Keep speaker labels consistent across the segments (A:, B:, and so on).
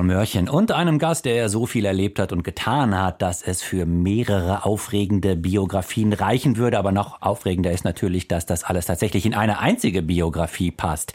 A: Raul Mörchen und einem Gast, der so viel erlebt hat und getan hat, dass es für mehrere aufregende Biografien reichen würde. Aber noch aufregender ist natürlich, dass das alles tatsächlich in eine einzige Biografie passt.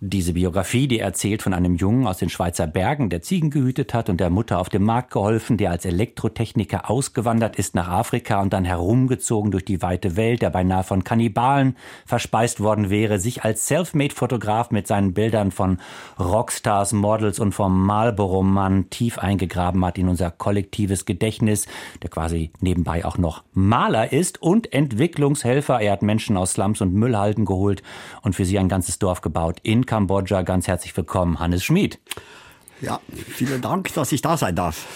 A: Diese Biografie, die erzählt von einem Jungen aus den Schweizer Bergen, der Ziegen gehütet hat und der Mutter auf dem Markt geholfen, der als Elektrotechniker ausgewandert ist nach Afrika und dann herumgezogen durch die weite Welt, der beinahe von Kannibalen verspeist worden wäre, sich als Selfmade-Fotograf mit seinen Bildern von Rockstars, Models und vom Marlboro-Mann tief eingegraben hat in unser kollektives Gedächtnis, der quasi nebenbei auch noch Maler ist und Entwicklungshelfer. Er hat Menschen aus Slums und Müllhalden geholt und für sie ein ganzes Dorf gebaut in Kambodscha. Ganz herzlich willkommen, Hannes Schmid.
B: Ja, vielen Dank, dass ich da sein darf.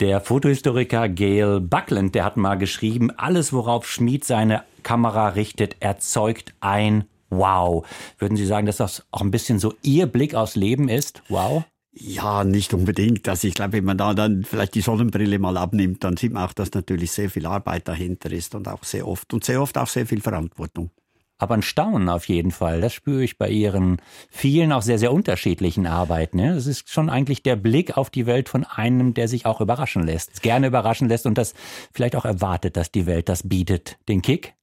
A: Der Fotohistoriker Gail Buckland, der hat mal geschrieben, alles worauf Schmid seine Kamera richtet, erzeugt ein Wow. Würden Sie sagen, dass das auch ein bisschen so Ihr Blick aufs Leben ist? Wow?
B: Ja, nicht unbedingt. Also ich glaube, wenn man da dann vielleicht die Sonnenbrille mal abnimmt, dann sieht man auch, dass natürlich sehr viel Arbeit dahinter ist und auch sehr oft und sehr oft auch sehr viel Verantwortung
A: aber ein Staunen auf jeden Fall. Das spüre ich bei Ihren vielen auch sehr, sehr unterschiedlichen Arbeiten. Ne? Das ist schon eigentlich der Blick auf die Welt von einem, der sich auch überraschen lässt, gerne überraschen lässt und das vielleicht auch erwartet, dass die Welt das bietet. Den Kick?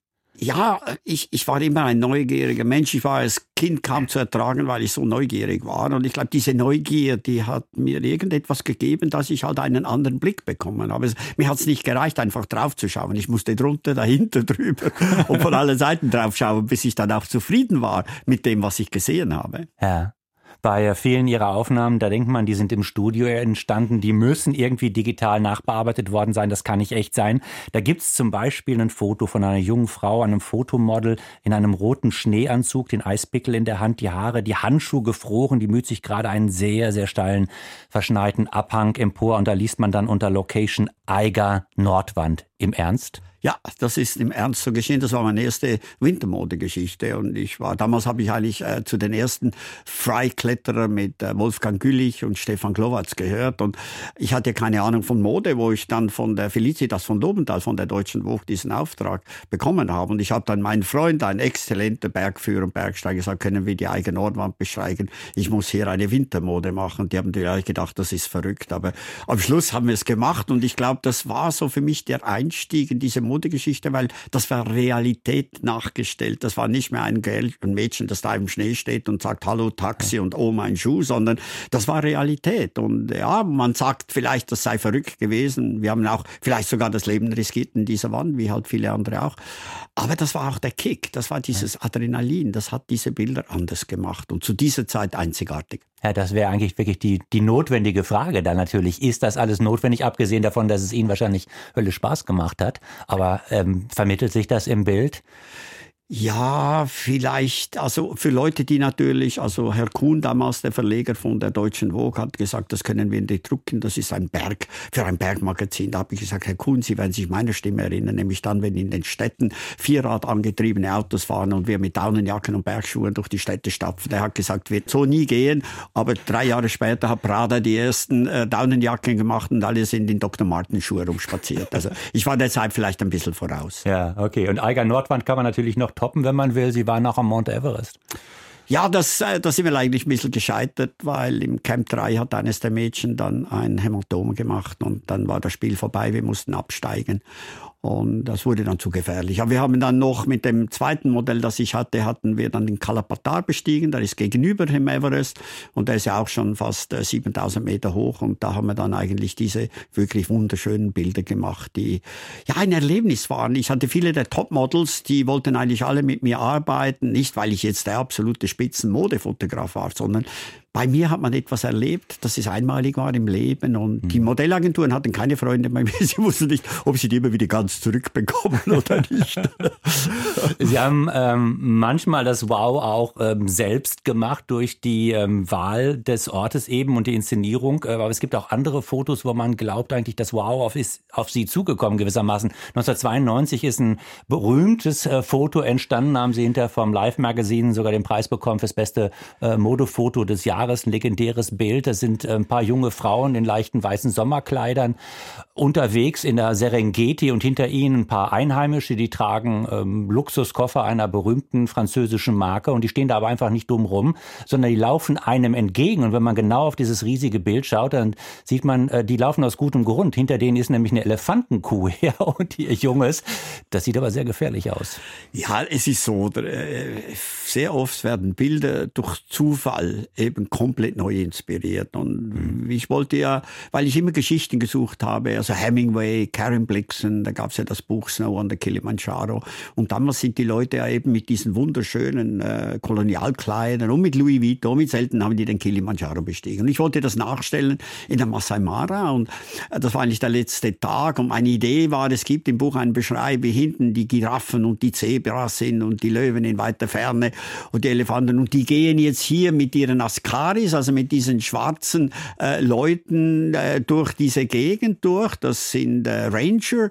B: Ja, ich, ich war immer ein neugieriger Mensch. Ich war als Kind kaum zu ertragen, weil ich so neugierig war. Und ich glaube, diese Neugier, die hat mir irgendetwas gegeben, dass ich halt einen anderen Blick bekommen habe. Mir hat es nicht gereicht, einfach draufzuschauen. Ich musste drunter, dahinter, drüber und von allen Seiten draufschauen, bis ich dann auch zufrieden war mit dem, was ich gesehen habe.
A: Ja. Bei vielen ihrer Aufnahmen, da denkt man, die sind im Studio entstanden, die müssen irgendwie digital nachbearbeitet worden sein, das kann nicht echt sein. Da gibt's zum Beispiel ein Foto von einer jungen Frau, einem Fotomodel in einem roten Schneeanzug, den Eispickel in der Hand, die Haare, die Handschuhe gefroren, die müht sich gerade einen sehr, sehr steilen, verschneiten Abhang empor und da liest man dann unter Location Eiger Nordwand. Im Ernst?
B: Ja, das ist im Ernst so geschehen. Das war meine erste Wintermodegeschichte. Und ich war, damals habe ich eigentlich äh, zu den ersten Freikletterer mit äh, Wolfgang Güllich und Stefan Glowatz gehört. Und ich hatte keine Ahnung von Mode, wo ich dann von der Felicitas von Dobenthal, von der Deutschen Woche, diesen Auftrag bekommen habe. Und ich habe dann meinen Freund, ein exzellenter Bergführer und Bergsteiger, gesagt, können wir die eigene Nordwand besteigen? Ich muss hier eine Wintermode machen. Die haben natürlich gedacht, das ist verrückt. Aber am Schluss haben wir es gemacht. Und ich glaube, das war so für mich der Einstieg in diese Modegeschichte, weil das war Realität nachgestellt. Das war nicht mehr ein, ein Mädchen, das da im Schnee steht und sagt Hallo Taxi und Oh mein Schuh, sondern das war Realität. Und ja, man sagt vielleicht, das sei verrückt gewesen. Wir haben auch vielleicht sogar das Leben riskiert in dieser Wand, wie halt viele andere auch. Aber das war auch der Kick, das war dieses Adrenalin, das hat diese Bilder anders gemacht und zu dieser Zeit einzigartig.
A: Ja, das wäre eigentlich wirklich die, die notwendige Frage dann natürlich. Ist das alles notwendig, abgesehen davon, dass es Ihnen wahrscheinlich Hölle Spaß gemacht hat? Aber ähm, vermittelt sich das im Bild?
B: Ja, vielleicht, also für Leute, die natürlich, also Herr Kuhn, damals der Verleger von der Deutschen Vogue, hat gesagt, das können wir nicht drucken, das ist ein Berg, für ein Bergmagazin. Da habe ich gesagt, Herr Kuhn, Sie werden sich meine Stimme erinnern, nämlich dann, wenn in den Städten Vierrad angetriebene Autos fahren und wir mit Daunenjacken und Bergschuhen durch die Städte stapfen. Der hat gesagt, wird so nie gehen, aber drei Jahre später hat Prada die ersten äh, Daunenjacken gemacht und alle sind in Dr. Martens Schuhe rumspaziert. Also ich war Zeit vielleicht ein bisschen voraus.
A: Ja, okay. Und Eiger Nordwand kann man natürlich noch toppen, wenn man will. Sie waren auch am Mount Everest.
B: Ja, das, äh, da sind wir eigentlich ein bisschen gescheitert, weil im Camp 3 hat eines der Mädchen dann ein Hämatom gemacht und dann war das Spiel vorbei, wir mussten absteigen. Und das wurde dann zu gefährlich. Aber wir haben dann noch mit dem zweiten Modell, das ich hatte, hatten wir dann den Kalapatar bestiegen. Der ist gegenüber dem Everest und der ist ja auch schon fast 7000 äh, Meter hoch. Und da haben wir dann eigentlich diese wirklich wunderschönen Bilder gemacht, die ja ein Erlebnis waren. Ich hatte viele der Topmodels, die wollten eigentlich alle mit mir arbeiten. Nicht, weil ich jetzt der absolute Spitzenmodefotograf war, sondern bei mir hat man etwas erlebt, das ist einmalig war im Leben und mhm. die Modellagenturen hatten keine Freunde bei mir. Sie wussten nicht, ob sie die immer wieder ganz zurückbekommen oder nicht.
A: Sie haben ähm, manchmal das Wow auch ähm, selbst gemacht durch die ähm, Wahl des Ortes eben und die Inszenierung. Äh, aber es gibt auch andere Fotos, wo man glaubt eigentlich, das Wow auf, ist auf Sie zugekommen gewissermaßen. 1992 ist ein berühmtes äh, Foto entstanden, haben Sie hinter vom Live Magazine sogar den Preis bekommen fürs beste äh, Modefoto des Jahres. Ein legendäres Bild. Das sind äh, ein paar junge Frauen in leichten weißen Sommerkleidern unterwegs in der Serengeti und hinter ihnen ein paar Einheimische, die tragen ähm, Luxuskoffer einer berühmten französischen Marke und die stehen da aber einfach nicht dumm rum, sondern die laufen einem entgegen. Und wenn man genau auf dieses riesige Bild schaut, dann sieht man, äh, die laufen aus gutem Grund. Hinter denen ist nämlich eine Elefantenkuh her und ihr Junges. Das sieht aber sehr gefährlich aus.
B: Ja, es ist so, äh, sehr oft werden Bilder durch Zufall eben komplett neu inspiriert. Und mhm. ich wollte ja, weil ich immer Geschichten gesucht habe, also Hemingway, Karen Blixen, da gab es ja das Buch Snow on the Kilimanjaro. Und damals sind die Leute ja eben mit diesen wunderschönen äh, Kolonialkleidern und mit Louis Vuitton, mit selten haben die den Kilimanjaro bestiegen. Und ich wollte das nachstellen in der Masai Mara und äh, das war eigentlich der letzte Tag. Und meine Idee war, es gibt im Buch einen Beschreib, wie hinten die Giraffen und die Zebras sind und die Löwen in weiter Ferne und die Elefanten. Und die gehen jetzt hier mit ihren Askaden Safaris, also mit diesen schwarzen äh, Leuten äh, durch diese Gegend durch. Das sind äh, Ranger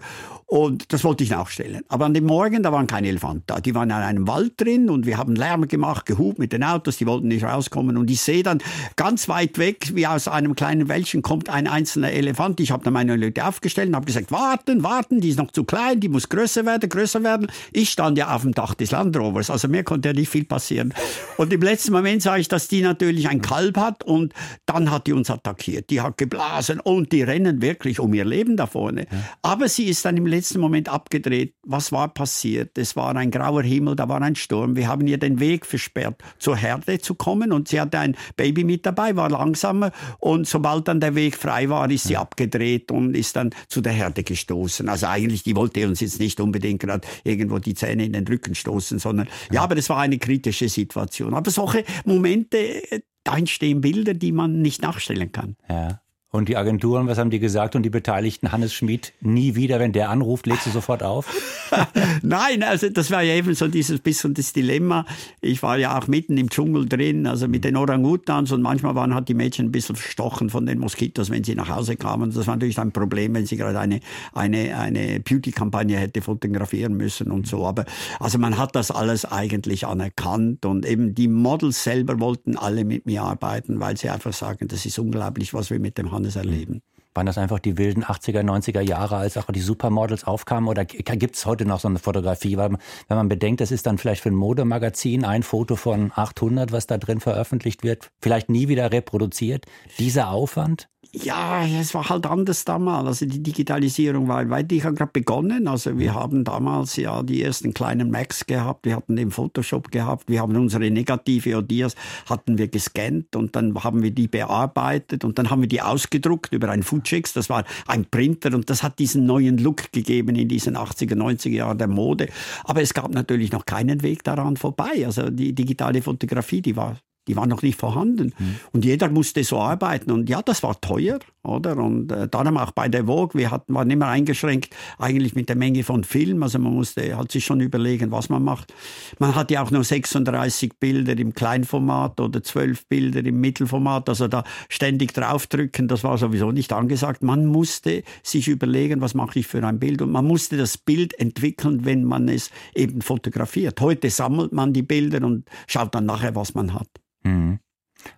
B: und das wollte ich nachstellen. Aber an dem Morgen, da waren keine Elefanten da. Die waren in einem Wald drin und wir haben Lärm gemacht, gehupt mit den Autos, die wollten nicht rauskommen. Und ich sehe dann ganz weit weg, wie aus einem kleinen Wäldchen kommt ein einzelner Elefant. Ich habe dann meine Leute aufgestellt und habe gesagt, warten, warten, die ist noch zu klein, die muss größer werden, größer werden. Ich stand ja auf dem Dach des Landrovers, also mir konnte ja nicht viel passieren. Und im letzten Moment sah ich, dass die natürlich ein Kalb hat und dann hat die uns attackiert. Die hat geblasen und die rennen wirklich um ihr Leben da vorne. Aber sie ist dann im letzten letzten Moment abgedreht. Was war passiert? Es war ein grauer Himmel, da war ein Sturm. Wir haben ihr den Weg versperrt, zur Herde zu kommen. Und sie hatte ein Baby mit dabei, war langsamer. Und sobald dann der Weg frei war, ist sie abgedreht und ist dann zu der Herde gestoßen. Also eigentlich, die wollte uns jetzt nicht unbedingt gerade irgendwo die Zähne in den Rücken stoßen, sondern ja, ja aber das war eine kritische Situation. Aber solche Momente, da entstehen Bilder, die man nicht nachstellen kann.
A: Ja. Und die Agenturen, was haben die gesagt? Und die Beteiligten, Hannes Schmid, nie wieder, wenn der anruft, legst du sofort auf?
B: Nein, also das war ja eben so dieses bisschen das Dilemma. Ich war ja auch mitten im Dschungel drin, also mit den Orangutans und manchmal waren halt die Mädchen ein bisschen verstochen von den Moskitos, wenn sie nach Hause kamen. Das war natürlich ein Problem, wenn sie gerade eine, eine, eine Beauty-Kampagne hätte fotografieren müssen und so. Aber also man hat das alles eigentlich anerkannt und eben die Models selber wollten alle mit mir arbeiten, weil sie einfach sagen, das ist unglaublich, was wir mit dem Mannes erleben.
A: Waren das einfach die wilden 80er, 90er Jahre, als auch die Supermodels aufkamen? Oder gibt es heute noch so eine Fotografie? Weil, wenn man bedenkt, das ist dann vielleicht für ein Modemagazin ein Foto von 800, was da drin veröffentlicht wird, vielleicht nie wieder reproduziert. Dieser Aufwand?
B: Ja, es war halt anders damals. Also die Digitalisierung war weit. Ich habe gerade begonnen. Also wir haben damals ja die ersten kleinen Macs gehabt. Wir hatten den Photoshop gehabt. Wir haben unsere negative Odias hatten wir gescannt und dann haben wir die bearbeitet und dann haben wir die ausgedruckt über ein Fujix. Das war ein Printer und das hat diesen neuen Look gegeben in diesen 80er, 90er Jahren der Mode. Aber es gab natürlich noch keinen Weg daran vorbei. Also die digitale Fotografie, die war die waren noch nicht vorhanden. Mhm. Und jeder musste so arbeiten. Und ja, das war teuer, oder? Und äh, darum auch bei der Vogue, wir hatten, waren immer eingeschränkt eigentlich mit der Menge von Film. Also man musste halt sich schon überlegen, was man macht. Man hatte auch nur 36 Bilder im Kleinformat oder 12 Bilder im Mittelformat. Also da ständig draufdrücken, das war sowieso nicht angesagt. Man musste sich überlegen, was mache ich für ein Bild. Und man musste das Bild entwickeln, wenn man es eben fotografiert. Heute sammelt man die Bilder und schaut dann nachher, was man hat. Mhm.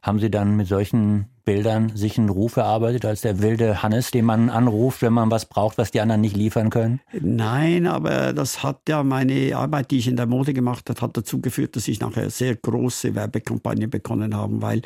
A: Haben Sie dann mit solchen Bildern sich einen Ruf erarbeitet als der wilde Hannes, den man anruft, wenn man was braucht, was die anderen nicht liefern können?
B: Nein, aber das hat ja meine Arbeit, die ich in der Mode gemacht habe, hat dazu geführt, dass ich nachher sehr große Werbekampagnen bekommen habe, weil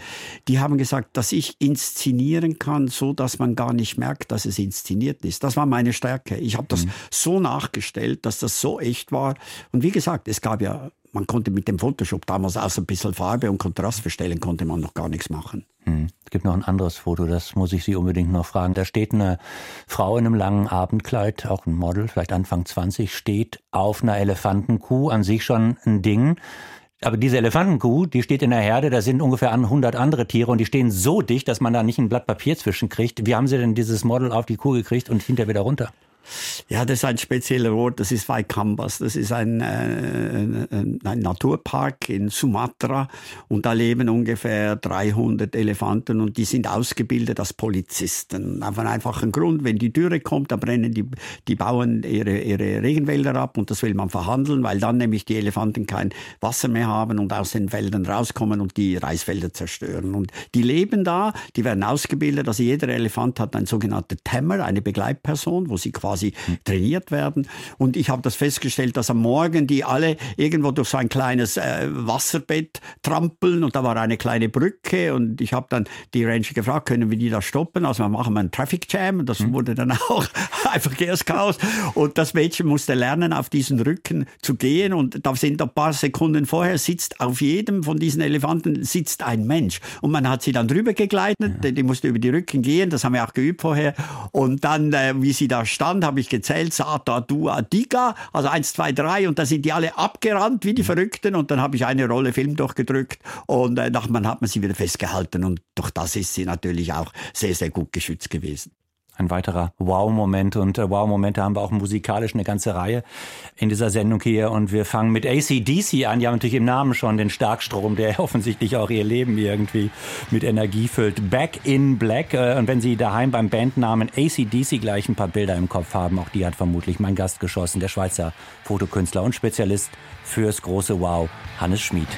B: die haben gesagt, dass ich inszenieren kann, so dass man gar nicht merkt, dass es inszeniert ist. Das war meine Stärke. Ich habe das mhm. so nachgestellt, dass das so echt war. Und wie gesagt, es gab ja man konnte mit dem Photoshop damals außer ein bisschen Farbe und Kontrast verstellen, konnte man noch gar nichts machen.
A: Hm. Es gibt noch ein anderes Foto, das muss ich Sie unbedingt noch fragen. Da steht eine Frau in einem langen Abendkleid, auch ein Model, vielleicht Anfang 20, steht auf einer Elefantenkuh, an sich schon ein Ding. Aber diese Elefantenkuh, die steht in der Herde, da sind ungefähr 100 andere Tiere und die stehen so dicht, dass man da nicht ein Blatt Papier zwischenkriegt. Wie haben Sie denn dieses Model auf die Kuh gekriegt und hinterher wieder runter?
B: Ja, das ist ein spezieller Ort, das ist Waikambas. Das ist ein, äh, ein Naturpark in Sumatra und da leben ungefähr 300 Elefanten und die sind ausgebildet als Polizisten. Auf einen einfachen Grund, wenn die Dürre kommt, dann brennen die, die Bauern ihre, ihre Regenwälder ab und das will man verhandeln, weil dann nämlich die Elefanten kein Wasser mehr haben und aus den Wäldern rauskommen und die Reisfelder zerstören. Und die leben da, die werden ausgebildet, also jeder Elefant hat ein sogenannter Tammer, eine Begleitperson, wo sie quasi quasi trainiert werden. Und ich habe das festgestellt, dass am Morgen die alle irgendwo durch so ein kleines äh, Wasserbett trampeln und da war eine kleine Brücke und ich habe dann die Ranger gefragt, können wir die da stoppen? Also wir machen einen Traffic Jam und das mhm. wurde dann auch Verkehrschaos und das Mädchen musste lernen, auf diesen Rücken zu gehen. Und da sind ein paar Sekunden vorher sitzt auf jedem von diesen Elefanten sitzt ein Mensch. Und man hat sie dann drüber gegleitet, ja. die musste über die Rücken gehen, das haben wir auch geübt vorher. Und dann, äh, wie sie da stand, habe ich gezählt, Sata, Dua, Diga, also eins, zwei, drei. Und da sind die alle abgerannt wie die. Verrückten. Und dann habe ich eine Rolle Film durchgedrückt. Und äh, nachher hat man sie wieder festgehalten. Und durch das ist sie natürlich auch sehr, sehr gut geschützt gewesen
A: ein weiterer Wow-Moment. Und äh, Wow-Momente haben wir auch musikalisch eine ganze Reihe in dieser Sendung hier. Und wir fangen mit ACDC an. Die haben natürlich im Namen schon den Starkstrom, der offensichtlich auch ihr Leben irgendwie mit Energie füllt. Back in Black. Äh, und wenn Sie daheim beim Bandnamen ACDC gleich ein paar Bilder im Kopf haben, auch die hat vermutlich mein Gast geschossen, der Schweizer Fotokünstler und Spezialist fürs große Wow, Hannes Schmid.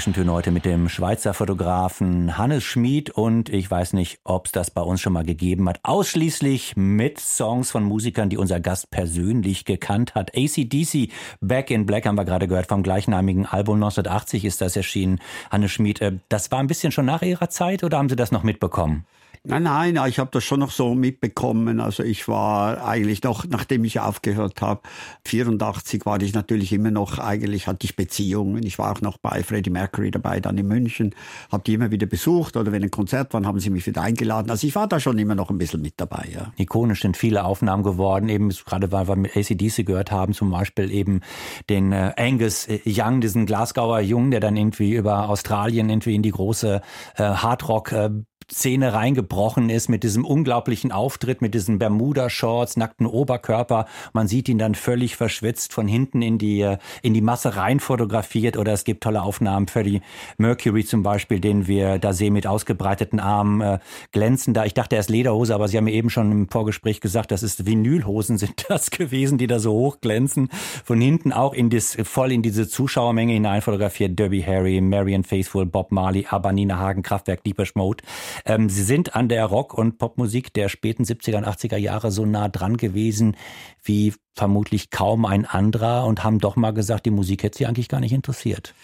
A: Zwischentöne heute mit dem Schweizer Fotografen Hannes Schmid und ich weiß nicht, ob es das bei uns schon mal gegeben hat. Ausschließlich mit Songs von Musikern, die unser Gast persönlich gekannt hat. ACDC Back in Black haben wir gerade gehört vom gleichnamigen Album 1980 ist das erschienen. Hannes Schmid, äh, das war ein bisschen schon nach Ihrer Zeit oder haben Sie das noch mitbekommen?
B: Nein, nein, ich habe das schon noch so mitbekommen. Also ich war eigentlich noch, nachdem ich aufgehört habe, 84 war ich natürlich immer noch, eigentlich hatte ich Beziehungen. Ich war auch noch bei Freddie Mercury dabei, dann in München, habe die immer wieder besucht oder wenn ein Konzert war, haben sie mich wieder eingeladen. Also ich war da schon immer noch ein bisschen mit dabei. Ja.
A: Ikonisch sind viele Aufnahmen geworden, eben gerade weil wir mit ACDC gehört haben, zum Beispiel eben den äh, Angus Young, diesen Glasgower Jungen, der dann irgendwie über Australien irgendwie in die große äh, Hardrock äh, Szene reingebrochen ist mit diesem unglaublichen Auftritt, mit diesen Bermuda-Shorts, nackten Oberkörper. Man sieht ihn dann völlig verschwitzt von hinten in die, äh, in die Masse rein fotografiert oder es gibt tolle Aufnahmen. Freddie Mercury zum Beispiel, den wir da sehen mit ausgebreiteten Armen, äh, glänzen da. Ich dachte er ist Lederhose, aber Sie haben mir eben schon im Vorgespräch gesagt, das ist Vinylhosen sind das gewesen, die da so hoch glänzen. Von hinten auch in das, voll in diese Zuschauermenge hinein fotografiert. Derby Harry, Marion Faithful, Bob Marley, aber Nina Hagen, Kraftwerk, Deepesh Mode. Ähm, sie sind an der Rock- und Popmusik der späten 70er und 80er Jahre so nah dran gewesen wie vermutlich kaum ein anderer und haben doch mal gesagt, die Musik hätte sie eigentlich gar nicht interessiert.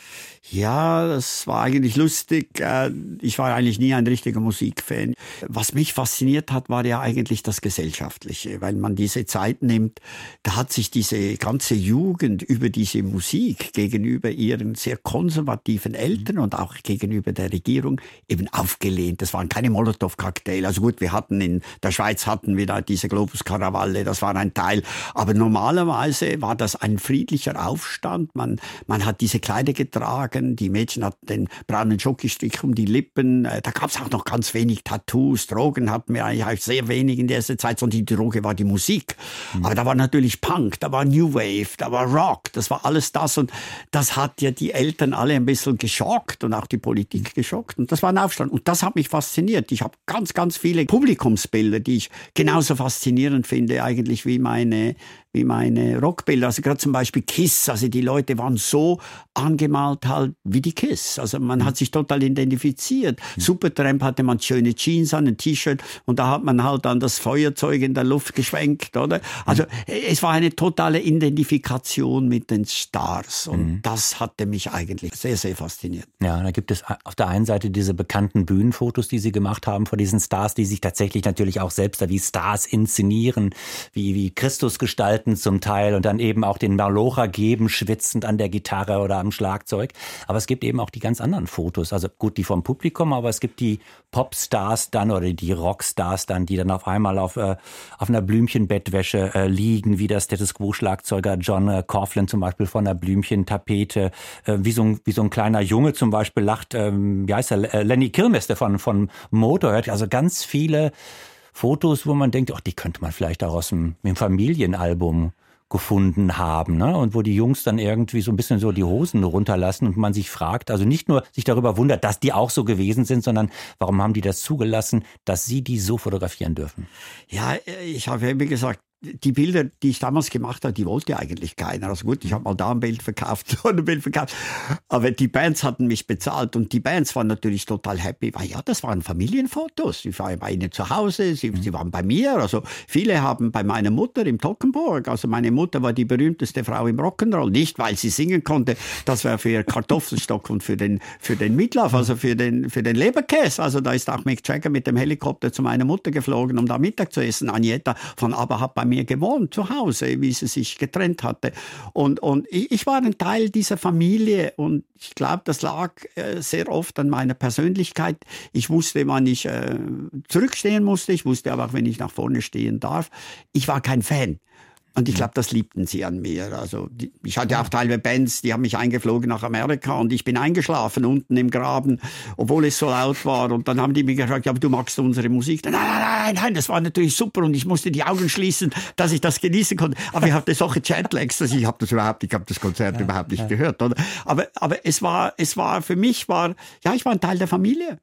B: Ja, das war eigentlich lustig. Äh, ich war eigentlich nie ein richtiger Musikfan. Was mich fasziniert hat, war ja eigentlich das Gesellschaftliche, weil man diese Zeit nimmt, da hat sich diese ganze Jugend über diese Musik gegenüber ihren sehr konservativen Eltern und auch gegenüber der Regierung eben aufgelehnt. Das waren keine Molotow-Cocktail. Also gut, wir hatten in der Schweiz hatten wir da diese Globus-Karawalle, das war ein Teil. Aber normalerweise war das ein friedlicher Aufstand. Man, man hat diese Kleider getragen getragen. Die Mädchen hatten den braunen Schokistrick um die Lippen. Äh, da gab es auch noch ganz wenig Tattoos. Drogen hatten wir eigentlich sehr wenig in der ersten Zeit, sondern die Droge war die Musik. Mhm. Aber da war natürlich Punk, da war New Wave, da war Rock, das war alles das. Und das hat ja die Eltern alle ein bisschen geschockt und auch die Politik geschockt. Und das war ein Aufstand. Und das hat mich fasziniert. Ich habe ganz, ganz viele Publikumsbilder, die ich genauso faszinierend finde eigentlich wie meine wie meine Rockbilder. Also gerade zum Beispiel Kiss. Also die Leute waren so angemalt halt wie die Kiss. Also man hat sich total identifiziert. Mhm. Supertramp hatte man schöne Jeans an, ein T-Shirt und da hat man halt dann das Feuerzeug in der Luft geschwenkt, oder? Also mhm. es war eine totale Identifikation mit den Stars und mhm. das hatte mich eigentlich sehr, sehr fasziniert.
A: Ja, da gibt es auf der einen Seite diese bekannten Bühnenfotos, die Sie gemacht haben vor diesen Stars, die sich tatsächlich natürlich auch selbst da wie Stars inszenieren, wie, wie Christus gestalten Konzerten zum Teil und dann eben auch den Malocha geben, schwitzend an der Gitarre oder am Schlagzeug. Aber es gibt eben auch die ganz anderen Fotos. Also gut, die vom Publikum, aber es gibt die Popstars dann oder die Rockstars dann, die dann auf einmal auf, äh, auf einer Blümchenbettwäsche äh, liegen, wie der Status Quo-Schlagzeuger John äh, Coughlin zum Beispiel von einer Blümchentapete, äh, wie, so ein, wie so ein kleiner Junge zum Beispiel lacht, ähm, wie heißt er, äh, Lenny Kilmister von, von Motorhead. Also ganz viele Fotos, wo man denkt, ach, die könnte man vielleicht auch aus dem, Familienalbum gefunden haben, ne? Und wo die Jungs dann irgendwie so ein bisschen so die Hosen runterlassen und man sich fragt, also nicht nur sich darüber wundert, dass die auch so gewesen sind, sondern warum haben die das zugelassen, dass sie die so fotografieren dürfen?
B: Ja, ich habe ja, wie gesagt, die Bilder, die ich damals gemacht habe, die wollte eigentlich keiner. Also gut, ich habe mal da ein Bild verkauft, so ein Bild verkauft. Aber die Bands hatten mich bezahlt und die Bands waren natürlich total happy, weil ja, das waren Familienfotos. Ich war bei ihnen zu Hause, sie, mhm. sie waren bei mir. Also viele haben bei meiner Mutter im Tockenburg, also meine Mutter war die berühmteste Frau im Rock'n'Roll. Nicht, weil sie singen konnte, das war für ihr Kartoffelstock und für den, für den Mitlauf, also für den, für den Leberkäse. Also da ist auch Mick Jagger mit dem Helikopter zu meiner Mutter geflogen, um da Mittag zu essen. Agneta von Aber hat bei mir mir gewohnt, zu Hause, wie sie sich getrennt hatte. Und, und ich war ein Teil dieser Familie und ich glaube, das lag äh, sehr oft an meiner Persönlichkeit. Ich wusste, wann ich äh, zurückstehen musste. Ich wusste aber auch, wenn ich nach vorne stehen darf. Ich war kein Fan. Und ich glaube, das liebten sie an mir. Also die, ich hatte auch teilweise Bands, die haben mich eingeflogen nach Amerika und ich bin eingeschlafen unten im Graben, obwohl es so laut war. Und dann haben die mich gefragt, ja, aber du magst unsere Musik? Nein, nein, nein, nein, das war natürlich super und ich musste die Augen schließen, dass ich das genießen konnte. Aber ich hatte solche Chatlags, dass ich habe das überhaupt, ich habe das Konzert ja, überhaupt nicht ja. gehört. Oder? Aber, aber es war, es war für mich war, ja, ich war ein Teil der Familie.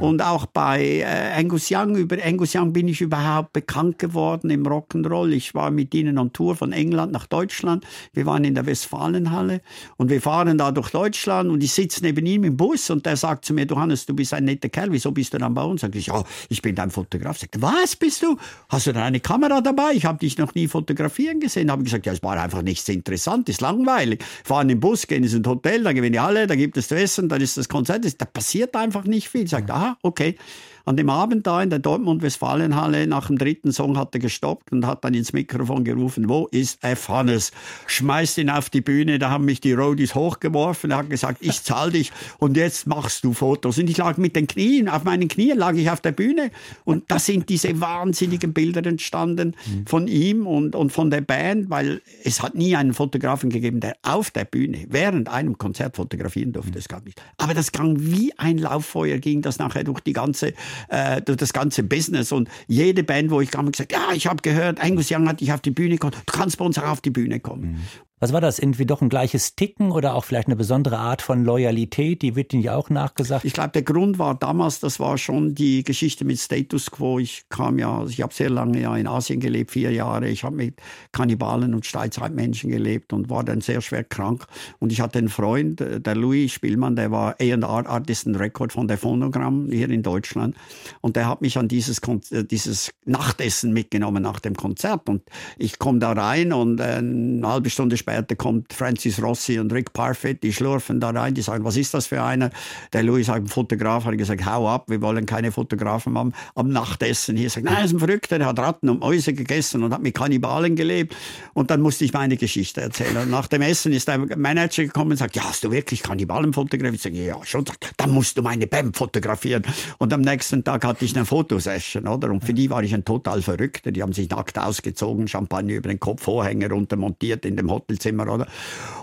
B: Und auch bei äh, Angus Young, über Angus Young bin ich überhaupt bekannt geworden im Rock'n'Roll. Ich war mit ihnen on Tour von England nach Deutschland. Wir waren in der Westfalenhalle und wir fahren da durch Deutschland und ich sitze neben ihm im Bus und der sagt zu mir, du Hannes, du bist ein netter Kerl, wieso bist du dann bei uns? Sag ich, ja, ich bin dein Fotograf. Sagt, was bist du? Hast du da eine Kamera dabei? Ich habe dich noch nie fotografieren gesehen. Habe gesagt, ja, es war einfach nichts interessant, ist langweilig. Fahren im Bus, gehen ins Hotel, da gewinnen alle, da gibt es zu essen, dann ist das Konzert. Da passiert einfach nicht viel. Sagt, aha, okay. An dem Abend da in der Dortmund-Westfalenhalle, nach dem dritten Song hat er gestoppt und hat dann ins Mikrofon gerufen, wo ist F. Hannes? Schmeißt ihn auf die Bühne, da haben mich die Roadies hochgeworfen, er hat gesagt, ich zahl dich und jetzt machst du Fotos. Und ich lag mit den Knien, auf meinen Knien lag ich auf der Bühne und da sind diese wahnsinnigen Bilder entstanden von ihm und, und von der Band, weil es hat nie einen Fotografen gegeben, der auf der Bühne während einem Konzert fotografieren durfte. Das gab nicht. Aber das ging wie ein Lauffeuer, ging das nachher durch die ganze äh, das ganze Business. Und jede Band, wo ich kam, gesagt, ja, ich habe gehört, Angus Young hat dich auf die Bühne gekommen, du kannst bei uns auch auf die Bühne kommen. Mhm.
A: Was war das? Irgendwie doch ein gleiches Ticken oder auch vielleicht eine besondere Art von Loyalität? Die wird Ihnen ja auch nachgesagt.
B: Ich glaube, der Grund war damals, das war schon die Geschichte mit Status Quo. Ich kam ja, also ich habe sehr lange ja in Asien gelebt, vier Jahre. Ich habe mit Kannibalen und Steinzeitmenschen gelebt und war dann sehr schwer krank. Und ich hatte einen Freund, äh, der Louis Spielmann, der war A&R Artist and Record von der Phonogramm hier in Deutschland. Und der hat mich an dieses, äh, dieses Nachtessen mitgenommen nach dem Konzert. Und ich komme da rein und äh, eine halbe Stunde später später kommt Francis Rossi und Rick Parfit, die schlurfen da rein, die sagen, was ist das für einer? Der Louis sagt, Fotograf, hat gesagt, hau ab, wir wollen keine Fotografen am, am Nachtessen hier. Sagt, nein, er ist ein Verrückter, der hat Ratten und Mäuse gegessen und hat mit Kannibalen gelebt. Und dann musste ich meine Geschichte erzählen. Und nach dem Essen ist der Manager gekommen und sagt, ja, hast du wirklich Kannibalen fotografiert? Ich sage, ja, schon. Dann musst du meine Band fotografieren. Und am nächsten Tag hatte ich eine Fotosession, oder? Und für die war ich ein total Verrückter. Die haben sich nackt ausgezogen, Champagner über den Kopf, Vorhänge runter montiert in dem Hotel Hotelzimmer, oder?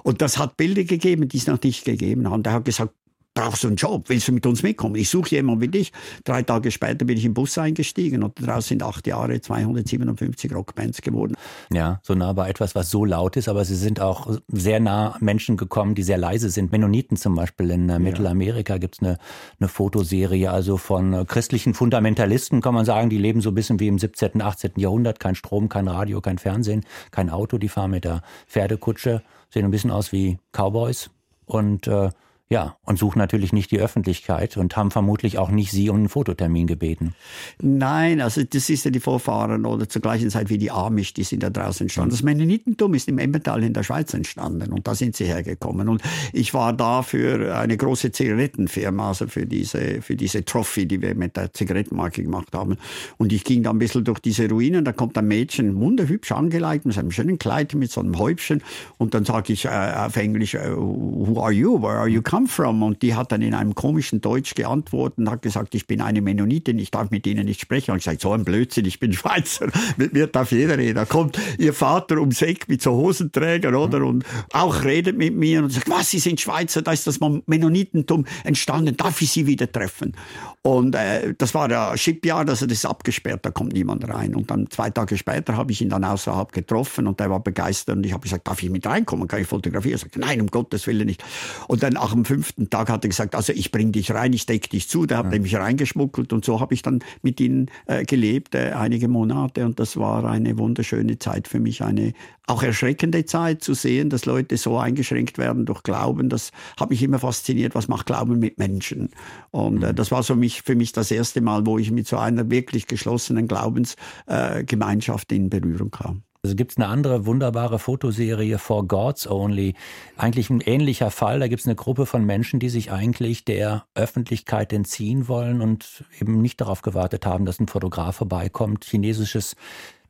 B: Und das hat Bilder gegeben, die es noch nicht gegeben haben. Der hat gesagt, brauchst du einen Job? Willst du mit uns mitkommen? Ich suche jemanden wie dich. Drei Tage später bin ich im Bus eingestiegen und daraus sind acht Jahre 257 Rockbands geworden.
A: Ja, so nah bei etwas, was so laut ist, aber sie sind auch sehr nah Menschen gekommen, die sehr leise sind. Mennoniten zum Beispiel in äh, Mittelamerika gibt es eine, eine Fotoserie, also von äh, christlichen Fundamentalisten, kann man sagen, die leben so ein bisschen wie im 17., 18. Jahrhundert. Kein Strom, kein Radio, kein Fernsehen, kein Auto, die fahren mit der Pferdekutsche, sehen ein bisschen aus wie Cowboys und äh, ja, und suchen natürlich nicht die Öffentlichkeit und haben vermutlich auch nicht Sie um einen Fototermin gebeten.
B: Nein, also das ist ja die Vorfahren oder zur gleichen Zeit wie die Amish, die sind da draußen entstanden. Das Mennonitentum ist im Emmental in der Schweiz entstanden und da sind sie hergekommen. Und ich war da für eine große Zigarettenfirma, also für diese, für diese Trophy, die wir mit der Zigarettenmarke gemacht haben. Und ich ging da ein bisschen durch diese Ruinen, da kommt ein Mädchen, wunderhübsch angelegt, mit einem schönen Kleid, mit so einem Häubchen. Und dann sage ich äh, auf Englisch, äh, who are you, where are you coming come from? Und die hat dann in einem komischen Deutsch geantwortet und hat gesagt, ich bin eine Mennonitin, ich darf mit Ihnen nicht sprechen. Und ich gesagt, so ein Blödsinn, ich bin Schweizer, mit mir darf jeder reden. Da kommt Ihr Vater ums Eck mit so Hosenträger, oder? Und auch redet mit mir und sagt, was, Sie sind Schweizer, da ist das Mennonitentum entstanden, darf ich Sie wieder treffen? Und äh, das war der Shipyard, also das ist abgesperrt, da kommt niemand rein. Und dann zwei Tage später habe ich ihn dann außerhalb getroffen und der war begeistert und ich habe gesagt, darf ich mit reinkommen, kann ich fotografieren? Er sagte, nein, um Gottes Willen nicht. Und dann nach dem fünften Tag hat er gesagt, also ich bring dich rein, ich deck dich zu. Der hat ja. mich reingeschmuggelt und so habe ich dann mit ihnen äh, gelebt, äh, einige Monate und das war eine wunderschöne Zeit für mich, eine auch erschreckende Zeit zu sehen, dass Leute so eingeschränkt werden durch Glauben. Das hat mich immer fasziniert, was macht Glauben mit Menschen. Und äh, mhm. das war so mich, für mich das erste Mal, wo ich mit so einer wirklich geschlossenen Glaubensgemeinschaft äh, in Berührung kam.
A: Also gibt es eine andere wunderbare Fotoserie For Gods Only. Eigentlich ein ähnlicher Fall. Da gibt es eine Gruppe von Menschen, die sich eigentlich der Öffentlichkeit entziehen wollen und eben nicht darauf gewartet haben, dass ein Fotograf vorbeikommt. Chinesisches